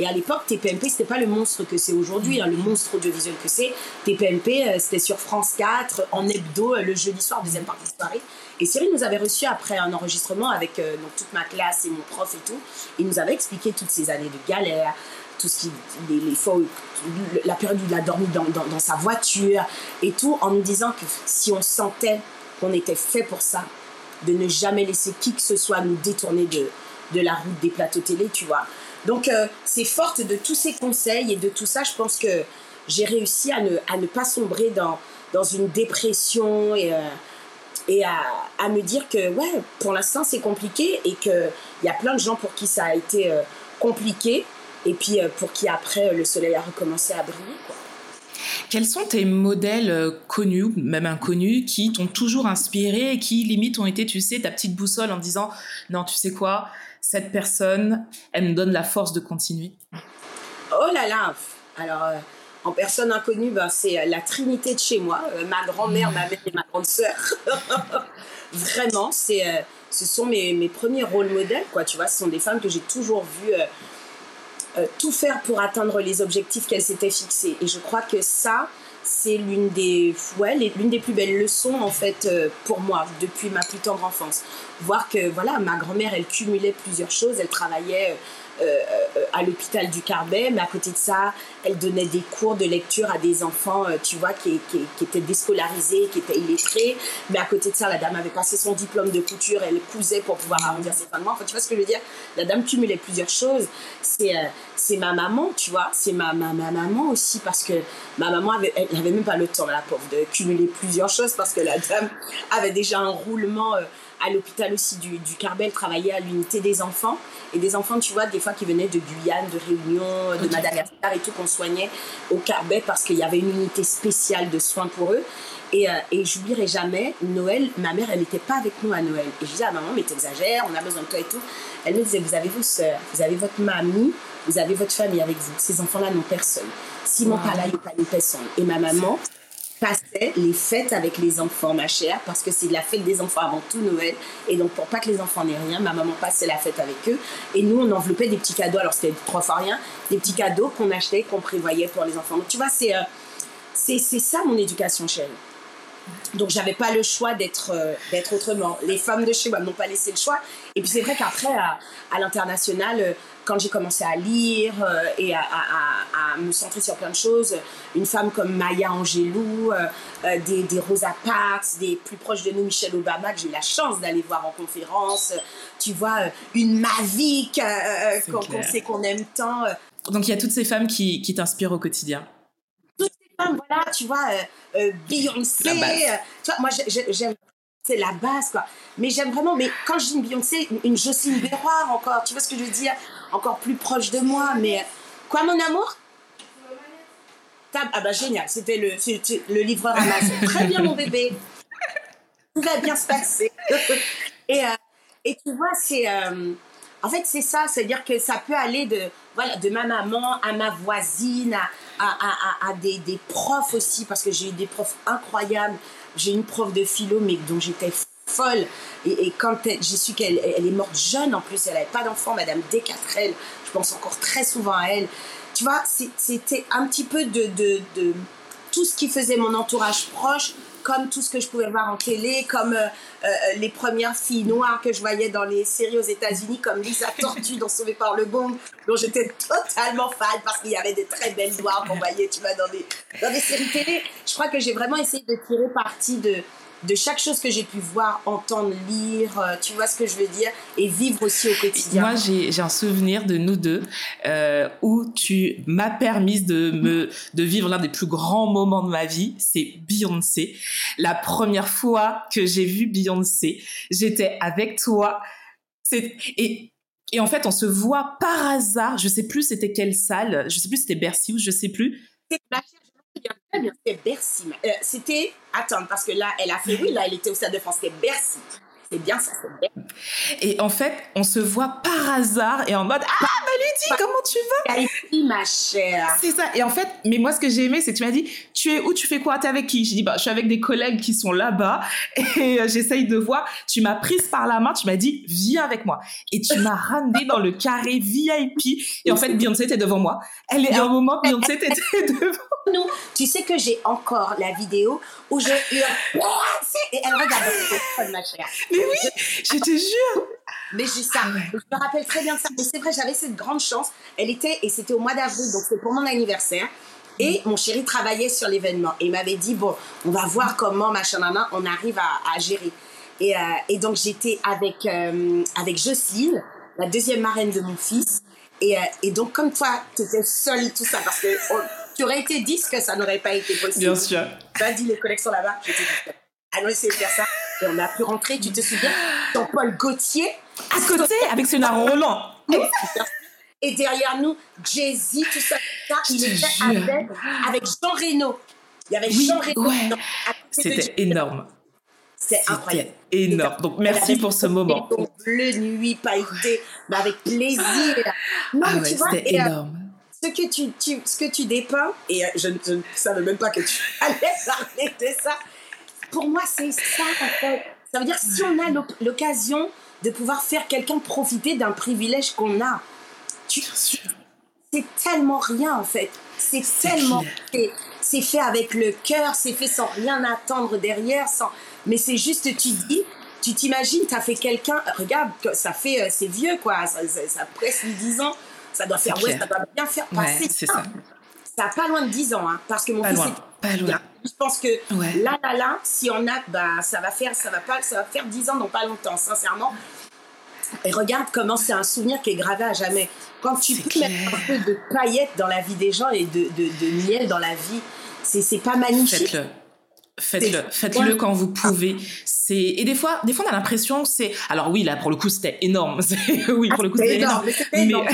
Et à l'époque, TPMP, c'était pas le monstre que c'est aujourd'hui, hein, le monstre audiovisuel que c'est. TPMP, euh, c'était sur France 4, en hebdo, euh, le jeudi soir, deuxième partie de soirée. Et Cyril nous avait reçus après un enregistrement avec euh, donc, toute ma classe et mon prof et tout. Il nous avait expliqué toutes ces années de galère, tout ce qui, les, les la période où il a dormi dans, dans, sa voiture et tout, en nous disant que si on sentait qu'on était fait pour ça, de ne jamais laisser qui que ce soit nous détourner de, de la route des plateaux télé, tu vois. Donc, euh, c'est forte de tous ces conseils et de tout ça, je pense que j'ai réussi à ne, à ne pas sombrer dans, dans une dépression et, euh, et à, à, me dire que, ouais, pour l'instant, c'est compliqué et qu'il y a plein de gens pour qui ça a été euh, compliqué et puis pour qui, après, le soleil a recommencé à briller, quoi. Quels sont tes modèles connus, même inconnus, qui t'ont toujours inspiré et qui, limite, ont été, tu sais, ta petite boussole en disant, non, tu sais quoi, cette personne, elle me donne la force de continuer Oh là là Alors, euh, en personne inconnue, ben, c'est euh, la trinité de chez moi, euh, ma grand-mère, ma mère et ma grande sœur. Vraiment, c'est, ce sont mes, mes, premiers rôles modèles, quoi. Tu vois, ce sont des femmes que j'ai toujours vues tout faire pour atteindre les objectifs qu'elles s'étaient fixés. Et je crois que ça, c'est l'une des, ouais, l'une des plus belles leçons en fait pour moi depuis ma plus tendre enfance voir que voilà, ma grand-mère, elle cumulait plusieurs choses. Elle travaillait euh, euh, à l'hôpital du Carbet, mais à côté de ça, elle donnait des cours de lecture à des enfants, euh, tu vois, qui, étaient déscolarisés, qui étaient illettrés. Mais à côté de ça, la dame avait passé son diplôme de couture, elle cousait pour pouvoir arrondir ses fins de mois. Enfin, tu vois ce que je veux dire? La dame cumulait plusieurs choses. C'est c'est ma maman, tu vois, c'est ma, ma, ma, maman aussi, parce que ma maman, avait, elle, il n'y avait même pas le temps, la pauvre, de cumuler plusieurs choses parce que la dame avait déjà un roulement euh, à l'hôpital aussi du, du Carbel, travaillait à l'unité des enfants. Et des enfants, tu vois, des fois qui venaient de Guyane, de Réunion, de Madagascar et tout, qu'on soignait au Carbet parce qu'il y avait une unité spéciale de soins pour eux. Et, euh, et j'oublierai jamais, Noël, ma mère, elle n'était pas avec nous à Noël. Et je disais à maman, mais t'exagères, on a besoin de toi et tout. Elle me disait, vous avez vos soeurs, vous avez votre mamie, vous avez votre famille avec vous. Ces enfants-là n'ont personne. Si mon pas là, il n'y a pas de personne. Et ma maman passait les fêtes avec les enfants, ma chère, parce que c'est la fête des enfants avant tout Noël. Et donc, pour pas que les enfants n'aient rien, ma maman passait la fête avec eux. Et nous, on enveloppait des petits cadeaux. Alors, c'était trois fois rien. Des petits cadeaux qu'on achetait, qu'on prévoyait pour les enfants. Donc, tu vois, c'est euh, c'est ça mon éducation chérie. Donc j'avais pas le choix d'être euh, d'être autrement. Les femmes de chez moi m'ont pas laissé le choix. Et puis c'est vrai qu'après à, à l'international, euh, quand j'ai commencé à lire euh, et à, à- à- à me centrer sur plein de choses, une femme comme Maya Angelou, euh, euh, des, des Rosa Parks, des plus proches de nous Michelle Obama que j'ai eu la chance d'aller voir en conférence. Tu vois, une Mavic qu'on qu'on sait qu'on aime tant. Donc il y a toutes ces femmes qui, qui t'inspirent au quotidien. Voilà, tu vois, euh, euh, Beyoncé, euh, tu vois, moi j'ai- j'ai- j'aime, c'est la base, quoi. Mais j'aime vraiment, mais quand je dis une Beyoncé, une- Jocelyne Béroir encore, tu vois ce que je veux dire? Encore plus proche de moi, mais. Quoi, mon amour? Ah bah génial, c'était le, le livreur Amazon. Très bien, mon bébé. Tout va bien se passer. et, euh, et tu vois, c'est. euh, en fait, c'est ça, c'est-à-dire que ça peut aller de, voilà, de ma maman à ma voisine, à, à, des, profs aussi, parce que j'ai eu des profs incroyables. J'ai une prof de philo, mais dont j'étais folle. Et, quand j'ai su qu'elle elle est morte jeune, en plus, elle n'avait pas d'enfant, Madame Descatrel, je pense encore très souvent à elle. Tu vois, c'était un petit peu de tout ce qui faisait mon entourage proche, comme tout ce que je pouvais voir en télé, comme euh, euh, les premières filles noires que je voyais dans les séries aux États-Unis, comme Lisa Tortue dans Sauvée par le Bon, dont j'étais totalement fan parce qu'il y avait des très belles noires qu'on voyait, tu vois, dans des, dans des séries télé. Je crois que j'ai vraiment essayé de tirer parti de, de chaque chose que j'ai pu voir, entendre, lire, euh, tu vois ce que je veux dire, et vivre aussi au quotidien. Moi, j'ai un souvenir de nous deux euh, où tu m'as permis de me de vivre l'un des plus grands moments de ma vie. C'est Beyoncé. La première fois que j'ai vu Beyoncé, j'étais avec toi. Et et en fait, on se voit par hasard. Je sais plus c'était quelle salle. Je sais plus c'était Bercy ou je sais plus. C'est- chère, je me souviens très c'était Bercy. euh, c'était, attends, parce que là, elle a fait, oui, là, elle était au Stade de France, c'était Bercy. C'est bien ça, c'est Bercy. Et en fait, on se voit par hasard et en mode ah Maludi, comment tu vas? Tahiti, ma chère. C'est ça. Et en fait, mais moi, ce que j'ai aimé, c'est que tu m'as dit, tu es où, tu fais quoi, t'es avec qui? Je dis, bah, je suis avec des collègues qui sont là-bas et euh, j'essaye de voir. Tu m'as prise par la main, tu m'as dit, viens avec moi. Et tu m'as ramené dans le carré VIP. Et en fait, Beyoncé était devant moi. Elle est à un moment, Beyoncé était devant. Nous, tu sais que j'ai encore la vidéo où je hurle, et elle regarde dans le téléphone, ma chère. Mais oui, je te jure. Mais j'ai ça. Je me rappelle très bien de ça. Mais c'est vrai, j'avais cette grande chance. Elle était, et c'était au mois d'avril, donc c'était pour mon anniversaire. Et mon chéri travaillait sur l'événement. Et il m'avait dit, bon, on va voir comment, machin, maman, on arrive à, à gérer. Et, euh, et donc, j'étais avec, euh, avec Jocelyne, la deuxième marraine de mon fils. Et, euh, et donc, comme toi, tu étais seule, tout ça, parce que on- tu aurais été disque, ça n'aurait pas été possible. Bien sûr. Dit les collections là-bas, j'étais disque. Allons essayer de faire ça. Et on a pu rentrer, tu te souviens, Jean-Paul Gaultier, À côté, avec ce nard Roland. et derrière nous, Jay-Z, tout ça, tout ça. Je Il était avec, avec Jean Reno. Il y avait Oui, Jean Reno. ouais. C'était énorme. C'était incroyable. C'était énorme. Donc, merci pour ce moment. Bleu, nuit, pailleté, mais avec plaisir. Non, Ah mais ouais, tu vois, c'était euh, énorme. Ce que tu, tu- ce que tu dépeins, et euh, je, ne- je ne savais même pas que tu allais parler de ça, pour moi, c'est ça, en fait. Ça veut dire si on a l'oc- l'occasion de pouvoir faire quelqu'un profiter d'un privilège qu'on a, c'est tellement rien, en fait. C'est tellement. C'est fait avec le cœur, c'est fait sans rien attendre derrière, sans... mais c'est juste, tu dis, tu t'imagines, tu as fait quelqu'un, regarde, ça fait, euh, c'est vieux, quoi, ça, ça, ça a presque 10 ans, ça doit faire, ouais, ça doit bien faire Ouais, passer c'est ça. ça. Ça a pas loin de 10 ans, hein, parce que mon Pas fils loin. est Pas loin. je pense que Ouais. là, là, là, si on a, bah, ça va faire, ça va pas, ça va faire 10 ans, donc pas longtemps, sincèrement. Et regarde comment c'est un souvenir qui est gravé à jamais. Quand tu peux clair. mettre un peu de paillettes dans la vie des gens et de, de, de miel dans la vie, C'est pas magnifique. Faites-le. Faites-le, faites-le quand vous pouvez. C'est et des fois, des fois on a l'impression c'est. Alors oui, là pour le coup c'était énorme. oui, pour le coup c'était énorme.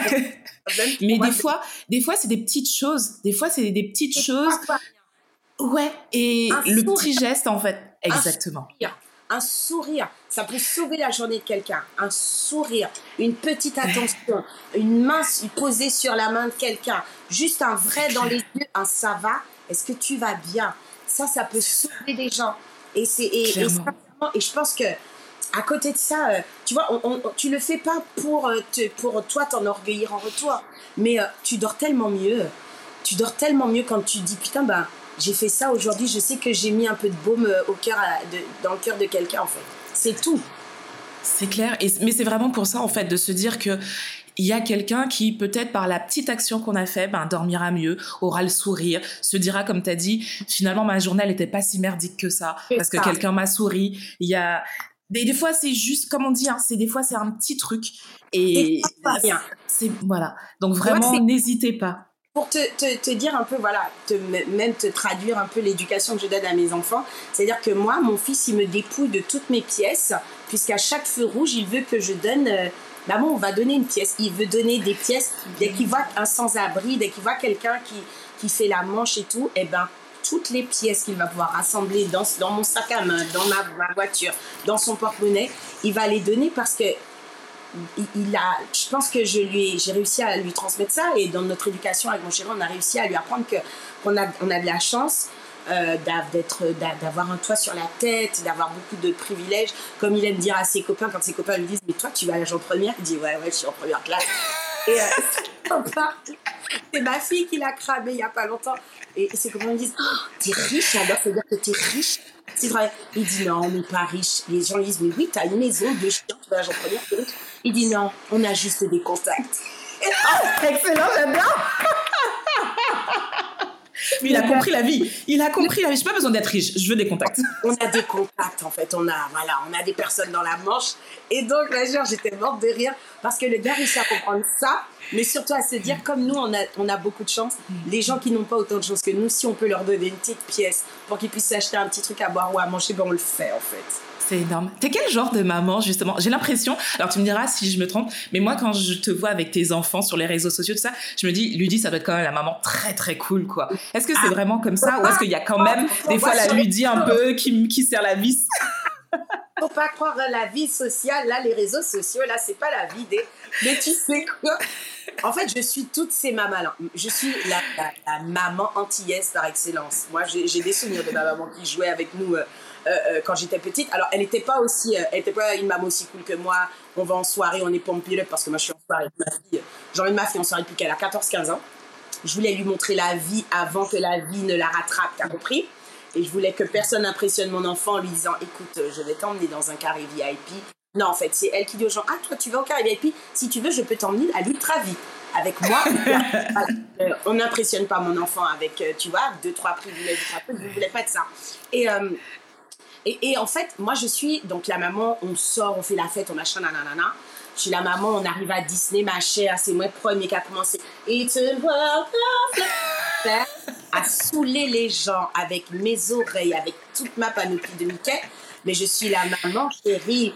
Mais, des fois, des fois c'est des petites choses. Des fois c'est des petites choses. Ouais. Et le petit geste en fait, exactement. Un sourire, ça peut sauver la journée de quelqu'un. Un sourire, une petite attention, une main posée sur la main de quelqu'un, juste un vrai dans les yeux, un ça va. Est-ce que tu vas bien? Ça, ça peut sauver des gens. Et, c'est, et, et, je pense que à côté de ça, euh, tu vois, on, tu le fais pas pour, euh, te, pour toi t'enorgueillir en retour, mais euh, tu dors tellement mieux. Tu dors tellement mieux quand tu dis putain, ben, j'ai fait ça aujourd'hui, je sais que j'ai mis un peu de baume au cœur, de, dans le cœur de quelqu'un en fait. C'est tout. C'est clair, et, mais c'est vraiment pour ça en fait de se dire que il y a quelqu'un qui peut-être par la petite action qu'on a fait, ben, dormira mieux, aura le sourire, se dira comme tu as dit, finalement ma journée n'était pas si merdique que ça parce que quelqu'un m'a souri. Il y a des, des fois c'est juste comme on dit, hein, c'est des fois c'est un petit truc et c'est voilà. Donc vraiment n'hésitez pas pour te, te, te, dire un peu, voilà, te, même te traduire un peu l'éducation que je donne à mes enfants, c'est-à-dire que moi, mon fils, il me dépouille de toutes mes pièces, puisqu'à chaque feu rouge, il veut que je donne euh, Maman, on va donner une pièce. Il veut donner des pièces. Dès qu'il voit un sans-abri, dès qu'il voit quelqu'un qui, qui fait la manche et tout, eh ben, toutes les pièces qu'il va pouvoir rassembler dans, dans mon sac à main, dans ma, voiture, dans son porte-monnaie, il va les donner parce que il, a, je pense que je lui, j'ai réussi à lui transmettre ça et dans notre éducation avec mon chéri, on a réussi à lui apprendre qu'on a, on a de la chance euh, d'avoir un toit sur la tête, d'avoir beaucoup de privilèges. Comme il aime dire à ses copains, quand ses copains lui disent Mais toi, tu vas à l'âge en première? Il dit Ouais, ouais, je suis en première classe. Et euh, c'est ma fille qui l'a cramé il n'y a pas longtemps. Et ses copains me disent oh, T'es riche alors, ça veut dire que t'es riche C'est vrai. Il dit Non, on pas riche. Les gens lui disent Mais oui, t'as une maison, deux chiens, tu vas à l'âge en première, Il dit Non, on a juste des contacts. excellent, j'aime bien mais il a compris la vie. Il a compris la vie. J'ai pas besoin d'être riche. Je veux des contacts. On a des contacts, en fait. On a, voilà, on a des personnes dans la manche. Et donc, là, genre, j'étais morte de rire parce que le gars réussit à comprendre ça, mais surtout à se dire, comme nous, on a, on a beaucoup de chance, les gens qui n'ont pas autant de chance que nous, si on peut leur donner une petite pièce pour qu'ils puissent s'acheter un petit truc à boire ou à manger, ben on le fait, en fait. C'est énorme. T'es quel genre de maman, justement? J'ai l'impression, alors tu me diras si je me trompe, mais moi, quand je te vois avec tes enfants sur les réseaux sociaux, tout ça, je me dis, Ludie, ça doit être quand même la maman très, très cool, quoi. Est-ce que c'est vraiment comme ça ou est-ce qu'il y a quand même des fois la Ludie un peu qui, qui sert la vis? Faut pas croire à la vie sociale. Là, les réseaux sociaux, là, c'est pas la vie des. Mais tu sais quoi? En fait, je suis toutes ces mamans-là. Je suis la, la, maman antillaise par excellence. Moi, j'ai des souvenirs de ma maman qui jouait avec nous. Euh, quand j'étais petite. Alors, elle n'était pas aussi, euh, elle était pas une maman aussi cool que moi. On va en soirée, on est pompier parce que moi je suis en soirée avec ma fille. J'ai ma fille en soirée depuis qu'elle a 14-15 ans. Je voulais lui montrer la vie avant que la vie ne la rattrape, t'as compris? Et je voulais que personne n'impressionne mon enfant en lui disant écoute, je vais t'emmener dans un carré VIP. Non, en fait, c'est elle qui dit aux gens ah, toi tu vas au carré VIP Si tu veux, je peux t'emmener à l'ultra vie avec moi. on n'impressionne pas mon enfant avec, tu vois, deux, trois privilèges, je ne voulais pas de ça. Et, et, en fait, moi, je suis donc la maman, on sort, on fait la fête, on machin, nanana. Je suis la maman, on arrive à Disney, ma chère, c'est moi premier qui a commencé. It's a world of à saouler les gens avec mes oreilles, avec toute ma panoplie de Mickey. Mais je suis la maman chérie.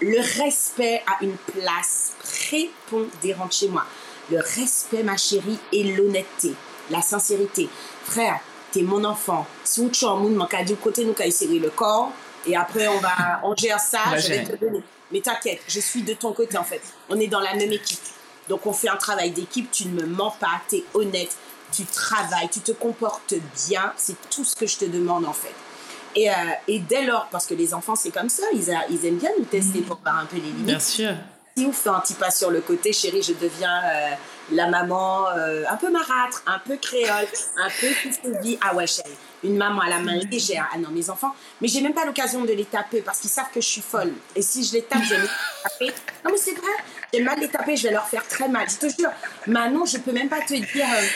le respect a une place prépondérante chez moi. Le respect, ma chérie, et l'honnêteté, la sincérité. Frère, t'es mon enfant. Si vous monde m'a dit côté nous serrer le corps et après on va on gère ça, je vais te donner. Mais t'inquiète, je suis de ton côté en fait. On est dans la même équipe. Donc on fait un travail d'équipe, tu ne me mens pas, tu es honnête, tu travailles, tu te comportes bien, c'est tout ce que je te demande en fait. Et, euh, et dès lors, parce que les enfants c'est comme ça, ils, ils aiment bien nous tester pour voir un peu les limites. Bien sûr. Si vous faites un petit pas sur le côté, chérie, je deviens euh, la maman euh, un peu marâtre, un peu créole, un peu ah ouais chérie, une maman à la main légère. Ah non mes enfants, mais j'ai même pas l'occasion de les taper parce qu'ils savent que je suis folle. Et si je les tape, je vais les taper. Non mais c'est vrai, j'ai mal les taper, je vais leur faire très mal. Je te jure, Manon, je peux même pas te dire euh,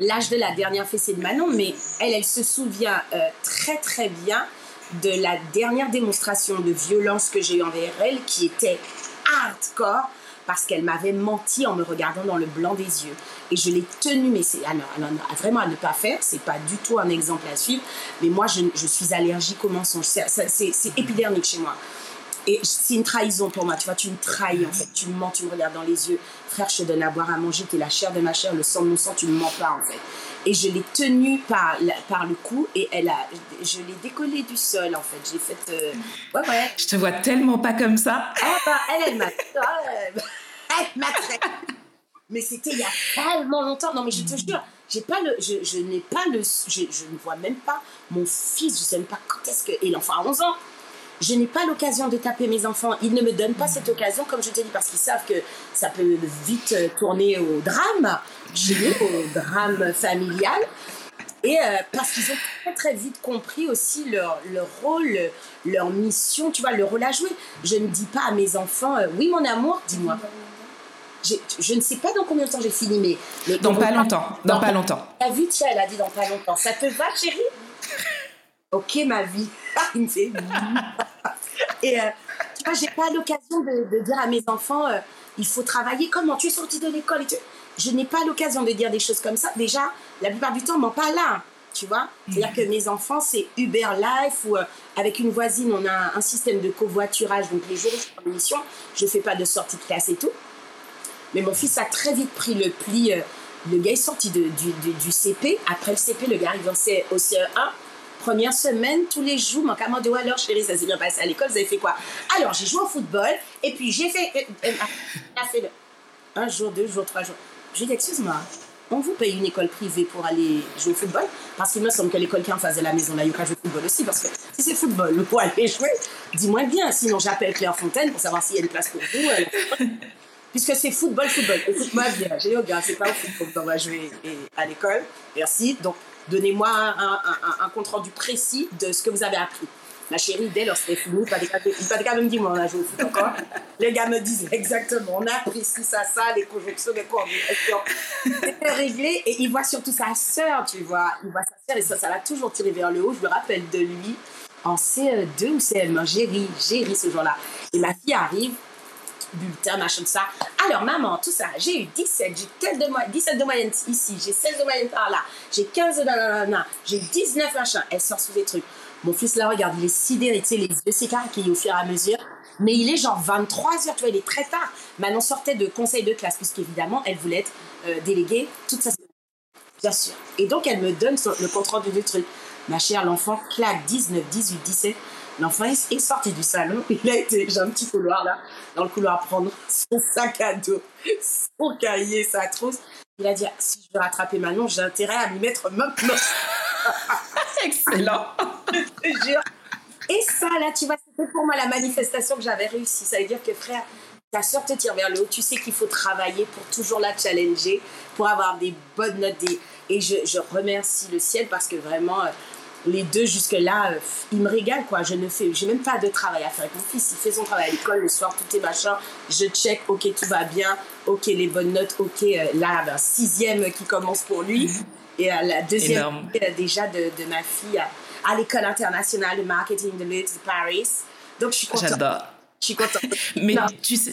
l'âge de la dernière fessée de Manon, mais elle, elle se souvient euh, très très bien de la dernière démonstration de violence que j'ai eue envers elle, qui était hardcore parce qu'elle m'avait menti en me regardant dans le blanc des yeux. Et je l'ai tenue, mais c'est vraiment à ne pas faire, c'est pas du tout un exemple à suivre. Mais moi, je, je suis allergique au mensonge. C'est épidermique chez moi. Et c'est une trahison pour moi, tu vois, tu me trahis en fait, tu me mens, tu me regardes dans les yeux. Frère, je te donne à boire, à manger, tu es la chair de ma chair, le sang de mon sang, tu ne mens pas en fait. Et je l'ai tenue par, par le cou et elle a, je l'ai décollée du sol en fait. J'ai fait. Euh, ouais, ouais. Je te vois tellement pas comme ça. Ah bah, elle, elle m'a. elle m'a Mais c'était il y a tellement longtemps. Non, mais je te jure, j'ai pas le, je, je n'ai pas le. Je, je, ne vois même pas mon fils, je sais même pas quand est-ce que. Et l'enfant a 11 ans je n'ai pas l'occasion de taper mes enfants. Ils ne me donnent pas cette occasion, comme je te dis, parce qu'ils savent que ça peut vite euh, tourner au drame, au drame familial. Et euh, parce qu'ils ont très très vite compris aussi leur, leur rôle, leur mission, tu vois, le rôle à jouer. Je ne dis pas à mes enfants, euh, oui mon amour, dis-moi. Je ne sais pas dans combien de temps j'ai fini, mais... dans pas longtemps, dans, pas longtemps. T'as vu, tiens, elle a dit dans pas longtemps. Ça te va, chérie Ok, ma vie. Il me fait... Et euh, tu vois, j'ai pas l'occasion de, dire à mes enfants, il faut travailler. Comment? Tu es sorti de l'école et Je n'ai pas l'occasion de dire des choses comme ça. Déjà, la plupart du temps, on m'en parle là. Tu vois C'est-à-dire que mes enfants, c'est Uber Life ou euh, avec une voisine, on a un, système de covoiturage. Donc les jours où je suis en mission, je fais pas de sortie de classe et tout. Mais mon fils a très vite pris le pli. le gars est sorti de, du, du, CP. Après le CP, le gars arrive au CE1 première semaine, tous les jours, mon camarade dit alors chérie, ça s'est bien passé à l'école, vous avez fait quoi? Alors j'ai joué au football et puis j'ai fait, euh, euh, a fait le, un jour, deux jours, trois jours. Je dit excuse-moi, on vous paye une école privée pour aller jouer au football? Parce qu'il me semble que l'école qui est en face de la maison, là, il y a jouer au football aussi. Parce que si c'est football, pour aller jouer, dis-moi bien. Sinon, j'appelle Claire Fontaine pour savoir s'il y a une place pour vous. Puisque c'est football, football. Écoute-moi bien, j'ai dit, oh, c'est pas au football qu'on va jouer à l'école. Merci. Donc, Donnez-moi un, compte rendu précis de ce que vous avez appris. Ma chérie, dès lors c'était fini, pas des cas me dit, moi, on a joué au foot encore. Les gars me disent exactement, on a ci, ça, ça, les conjonctions, les coordinations. C'était réglé et il voit surtout sa sœur, tu vois. Il voit sa sœur et ça, ça l'a toujours tiré vers le haut. Je me rappelle de lui en CE2 ou CM1. J'ai ri, j'ai ri ce jour-là. Et ma fille arrive, bulletin, machin, ça. Alors, maman, tout ça, j'ai eu 17, j'ai de, 17 de moyenne ici, j'ai 16 de moyenne par là, j'ai 15 de nanana, j'ai 19 machin. Elle sort sous des trucs. Mon fils la regarde, il est sidéré, tu sais, les yeux s'écarquillent au fur et à mesure. Mais il est genre 23 heures, tu vois, il est très tard. Manon sortait de conseil de classe, puisqu'évidemment, elle voulait être euh, déléguée toute sa Bien sûr. Et donc, elle me donne le compte rendu du truc. Ma chère, l'enfant claque 19, 18, 17. L'enfant est sorti du salon. Il a été, j'ai un petit couloir là, dans le couloir, prendre son sac à dos, son cahier, sa trousse. Il a dit si je veux rattraper Manon, j'ai intérêt à m'y mettre maintenant. Excellent. je te jure. Et ça, là, tu vois, c'était pour moi la manifestation que j'avais réussi. Ça veut dire que, frère, ta soeur te tire vers le haut. Tu sais qu'il faut travailler pour toujours la challenger, pour avoir des bonnes notes. Et je, je remercie le ciel parce que vraiment, euh, les deux jusque-là, euh, ils me régalent, quoi. Je ne fais, j'ai même pas de travail à faire avec mon fils. Il fait son travail à l'école le soir, tout est machin. Je check, ok, tout va bien. Ok, les bonnes notes, ok, euh, là, ben, sixième qui commence pour lui. Et euh, la deuxième, déjà de, de, ma fille à, l'école internationale de marketing de Leeds de Paris. Donc, je suis contente. J'adore. Je suis contente. Mais tu sais,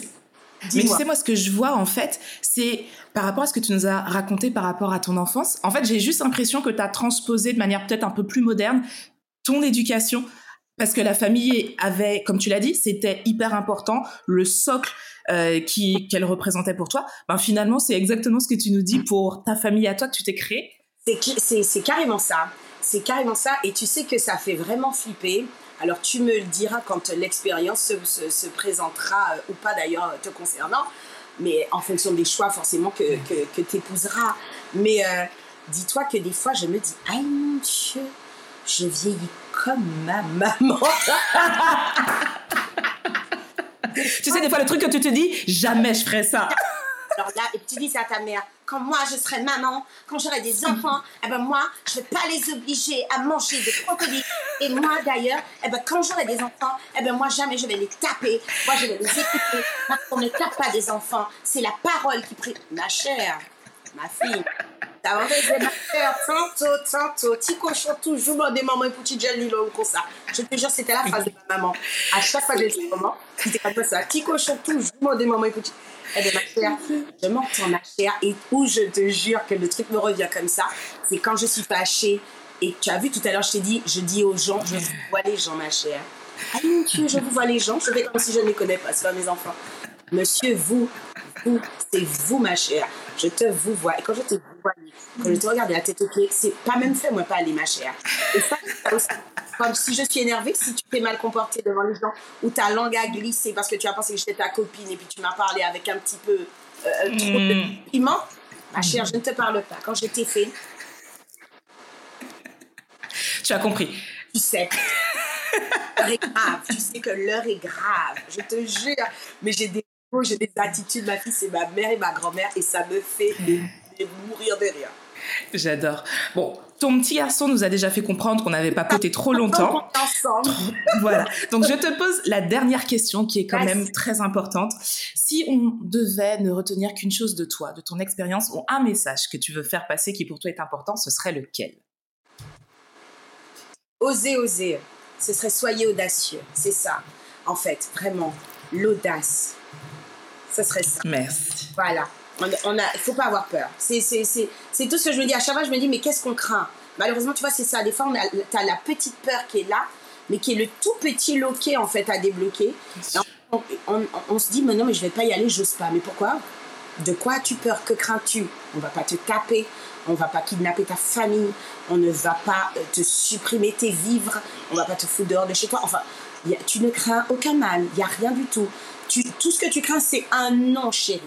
mais tu sais, moi, ce que je vois, en fait, c'est par rapport à ce que tu nous as raconté par rapport à ton enfance. En fait, j'ai juste l'impression que tu as transposé de manière peut-être un peu plus moderne ton éducation. Parce que la famille avait, comme tu l'as dit, c'était hyper important, le socle euh, qui qu'elle représentait pour toi. Ben finalement, c'est exactement ce que tu nous dis pour ta famille à toi que tu t'es créé. C'est carrément ça. C'est carrément ça. Et tu sais que ça fait vraiment flipper alors tu me le diras quand l'expérience se, présentera, euh, ou pas d'ailleurs te concernant, mais en fonction des choix forcément que, que, tu épouseras. Mais euh, dis-toi que des fois je me dis, ah mon Dieu, je vieillis comme ma maman. tu sais, des fois le truc que tu te dis, jamais je ferai ça. Alors là, et tu dis à ta mère, quand moi je serai maman, quand j'aurai des enfants, eh ben moi, je vais pas les obliger à manger des crocodiles. Et moi d'ailleurs, eh ben quand j'aurai des enfants, eh ben moi jamais je vais les taper. Moi je vais les écouter. Qu'on ne tape pas des enfants. C'est la parole qui prie. Ma chère, ma fille, T'as envie ma chère, tantôt, tantôt, petit cochon toujours, des mamans et petit gel, comme ça. Je te jure, c'était la phrase de ma maman. À chaque fois que je dis maman, c'était comme ça. Petit cochon toujours, des mamans et. Je m'entends, ma chère, et où je te jure que le truc me revient comme ça, c'est quand je suis fâchée, et tu as vu tout à l'heure, je t'ai dit, je dis aux gens, je vois les gens, ma chère. Ah mon Dieu, je vous vois les gens, je comme si je ne les connais pas, c'est pas mes enfants. Monsieur, vous, vous, c'est vous, ma chère. Je te vous vois. Et quand je te vois, quand je te regarde la tête aux pieds, c'est pas même fait, moi, pas aller, ma chère. Et ça, aussi. Comme si je suis énervée, si tu t'es mal comporté devant les gens, ou ta langue a glissé parce que tu as pensé que j'étais ta copine et puis tu m'as parlé avec un petit peu euh, trop de hmm. piment, ma chère, je ne te parle pas. Quand je t'ai fait. Tu as compris. Tu sais. L'heure est grave. Tu sais que l'heure est grave. Je te jure. Mais j'ai des j'ai des attitudes. Ma fille, c'est ma mère et ma grand-mère et ça me fait mourir de rire. J'adore. Bon, ton petit garçon nous a déjà fait comprendre qu'on n'avait pas poté trop longtemps. Ensemble. voilà. Donc je te pose la dernière question qui est quand même très importante. Si on devait ne retenir qu'une chose de toi, de ton expérience ou un message que tu veux faire passer qui pour toi est important, ce serait lequel? Oser, oser. Ce serait soyez audacieux. C'est ça. En fait, vraiment, l'audace ce serait ça. Merci. Voilà. On, a, il faut pas avoir peur. C'est tout ce que je me dis. À chaque fois, je me dis, mais qu'est-ce qu'on craint? Malheureusement, tu vois, c'est ça. Des fois, tu as la petite peur qui est là, mais qui est le tout petit loquet, en fait, à débloquer. On, se dit, mais non, mais je vais pas y aller, j'ose pas. Mais pourquoi? De quoi as-tu peur? Que crains-tu? On va pas te taper, on va pas kidnapper ta famille, on ne va pas euh, te supprimer tes vivres, on va pas te foutre dehors de chez toi. Enfin, tu ne crains aucun mal, il n'y a rien du tout tout ce que tu crains, c'est un non, chérie.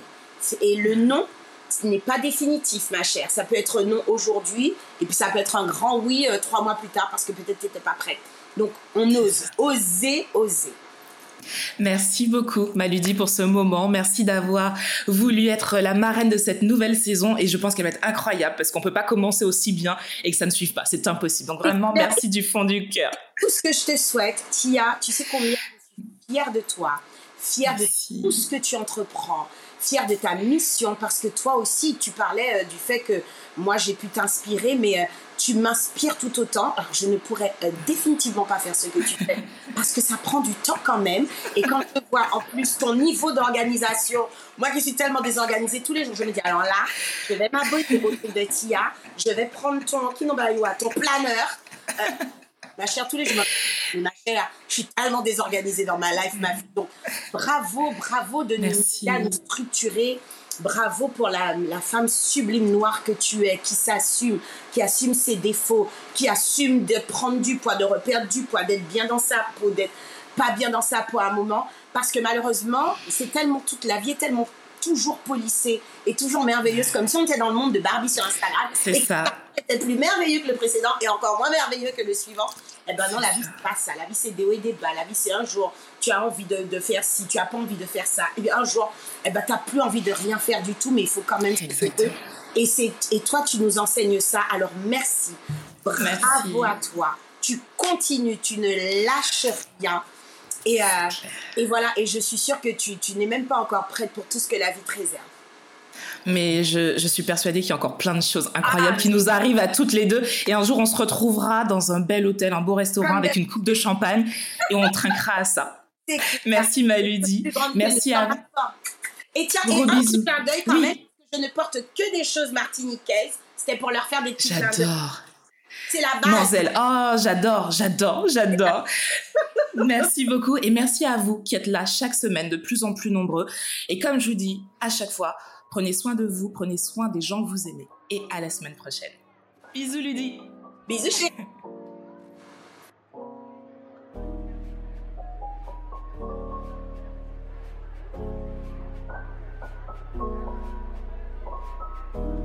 Et le non, ce n'est pas définitif, ma chère. Ça peut être non aujourd'hui, et puis ça peut être un grand oui euh, trois mois plus tard parce que peut-être tu n'étais pas prête. Donc, on ose. Oser, oser. Merci beaucoup, Maludi, pour ce moment. Merci d'avoir voulu être la marraine de cette nouvelle saison. Et je pense qu'elle va être incroyable parce qu'on ne peut pas commencer aussi bien et que ça ne suive pas. C'est impossible. Donc vraiment, merci du fond du cœur. Tout ce que je te souhaite, Tia, tu sais combien je suis fière de toi fier de tout ce que tu entreprends, fier de ta mission, parce que toi aussi, tu parlais euh, du fait que moi, j'ai pu t'inspirer, mais euh, tu m'inspires tout autant. Alors, je ne pourrais euh, définitivement pas faire ce que tu fais, parce que ça prend du temps quand même. Et quand je vois en plus ton niveau d'organisation, moi qui suis tellement désorganisée tous les jours, je me dis, alors là, je vais m'abonner au truc de Tia, je vais prendre ton ton planeur. Ma chère, tous les jours, ma chère, je suis tellement désorganisée dans ma life, ma vie. Donc, bravo, bravo de nous, nous structurer. Bravo pour la, la, femme sublime noire que tu es, qui s'assume, qui assume ses défauts, qui assume de prendre du poids, de reperdre du poids, d'être bien dans sa peau, d'être pas bien dans sa peau à un moment. Parce que malheureusement, c'est tellement toute la vie est tellement toujours polissée et toujours merveilleuse, comme si on était dans le monde de Barbie sur Instagram. C'est ça. Peut-être plus merveilleux que le précédent et encore moins merveilleux que le suivant. Eh ben non, la vie, c'est pas ça. La vie, c'est des hauts et des bas. La vie, c'est un jour, tu as envie de, de faire ci, tu as pas envie de faire ça. Et un jour, eh ben, tu n'as plus envie de rien faire du tout, mais il faut quand même Et, c'est, et toi, tu nous enseignes ça. Alors, merci. Bravo à toi. Tu continues, tu ne lâches rien. Et, euh, et voilà, et je suis sûre que tu, tu n'es même pas encore prête pour tout ce que la vie te réserve. Mais je, je suis persuadée qu'il y a encore plein de choses incroyables qui nous arrivent à toutes les deux. Et un jour, on se retrouvera dans un bel hôtel, un beau restaurant avec une coupe de champagne et on trinquera à ça. Merci Maludi. Merci à vous. Et tiens, et un petit clin d'œil quand même, je ne porte que des choses martiniquaises. C'était pour leur faire des petits clins J'adore. C'est la base. Manzel. Oh, j'adore, j'adore, j'adore. merci beaucoup et merci à vous qui êtes là chaque semaine, de plus en plus nombreux. Et comme je vous dis à chaque fois, Prenez soin de vous, prenez soin des gens que vous aimez. Et à la semaine prochaine. Bisous Ludie. Bisous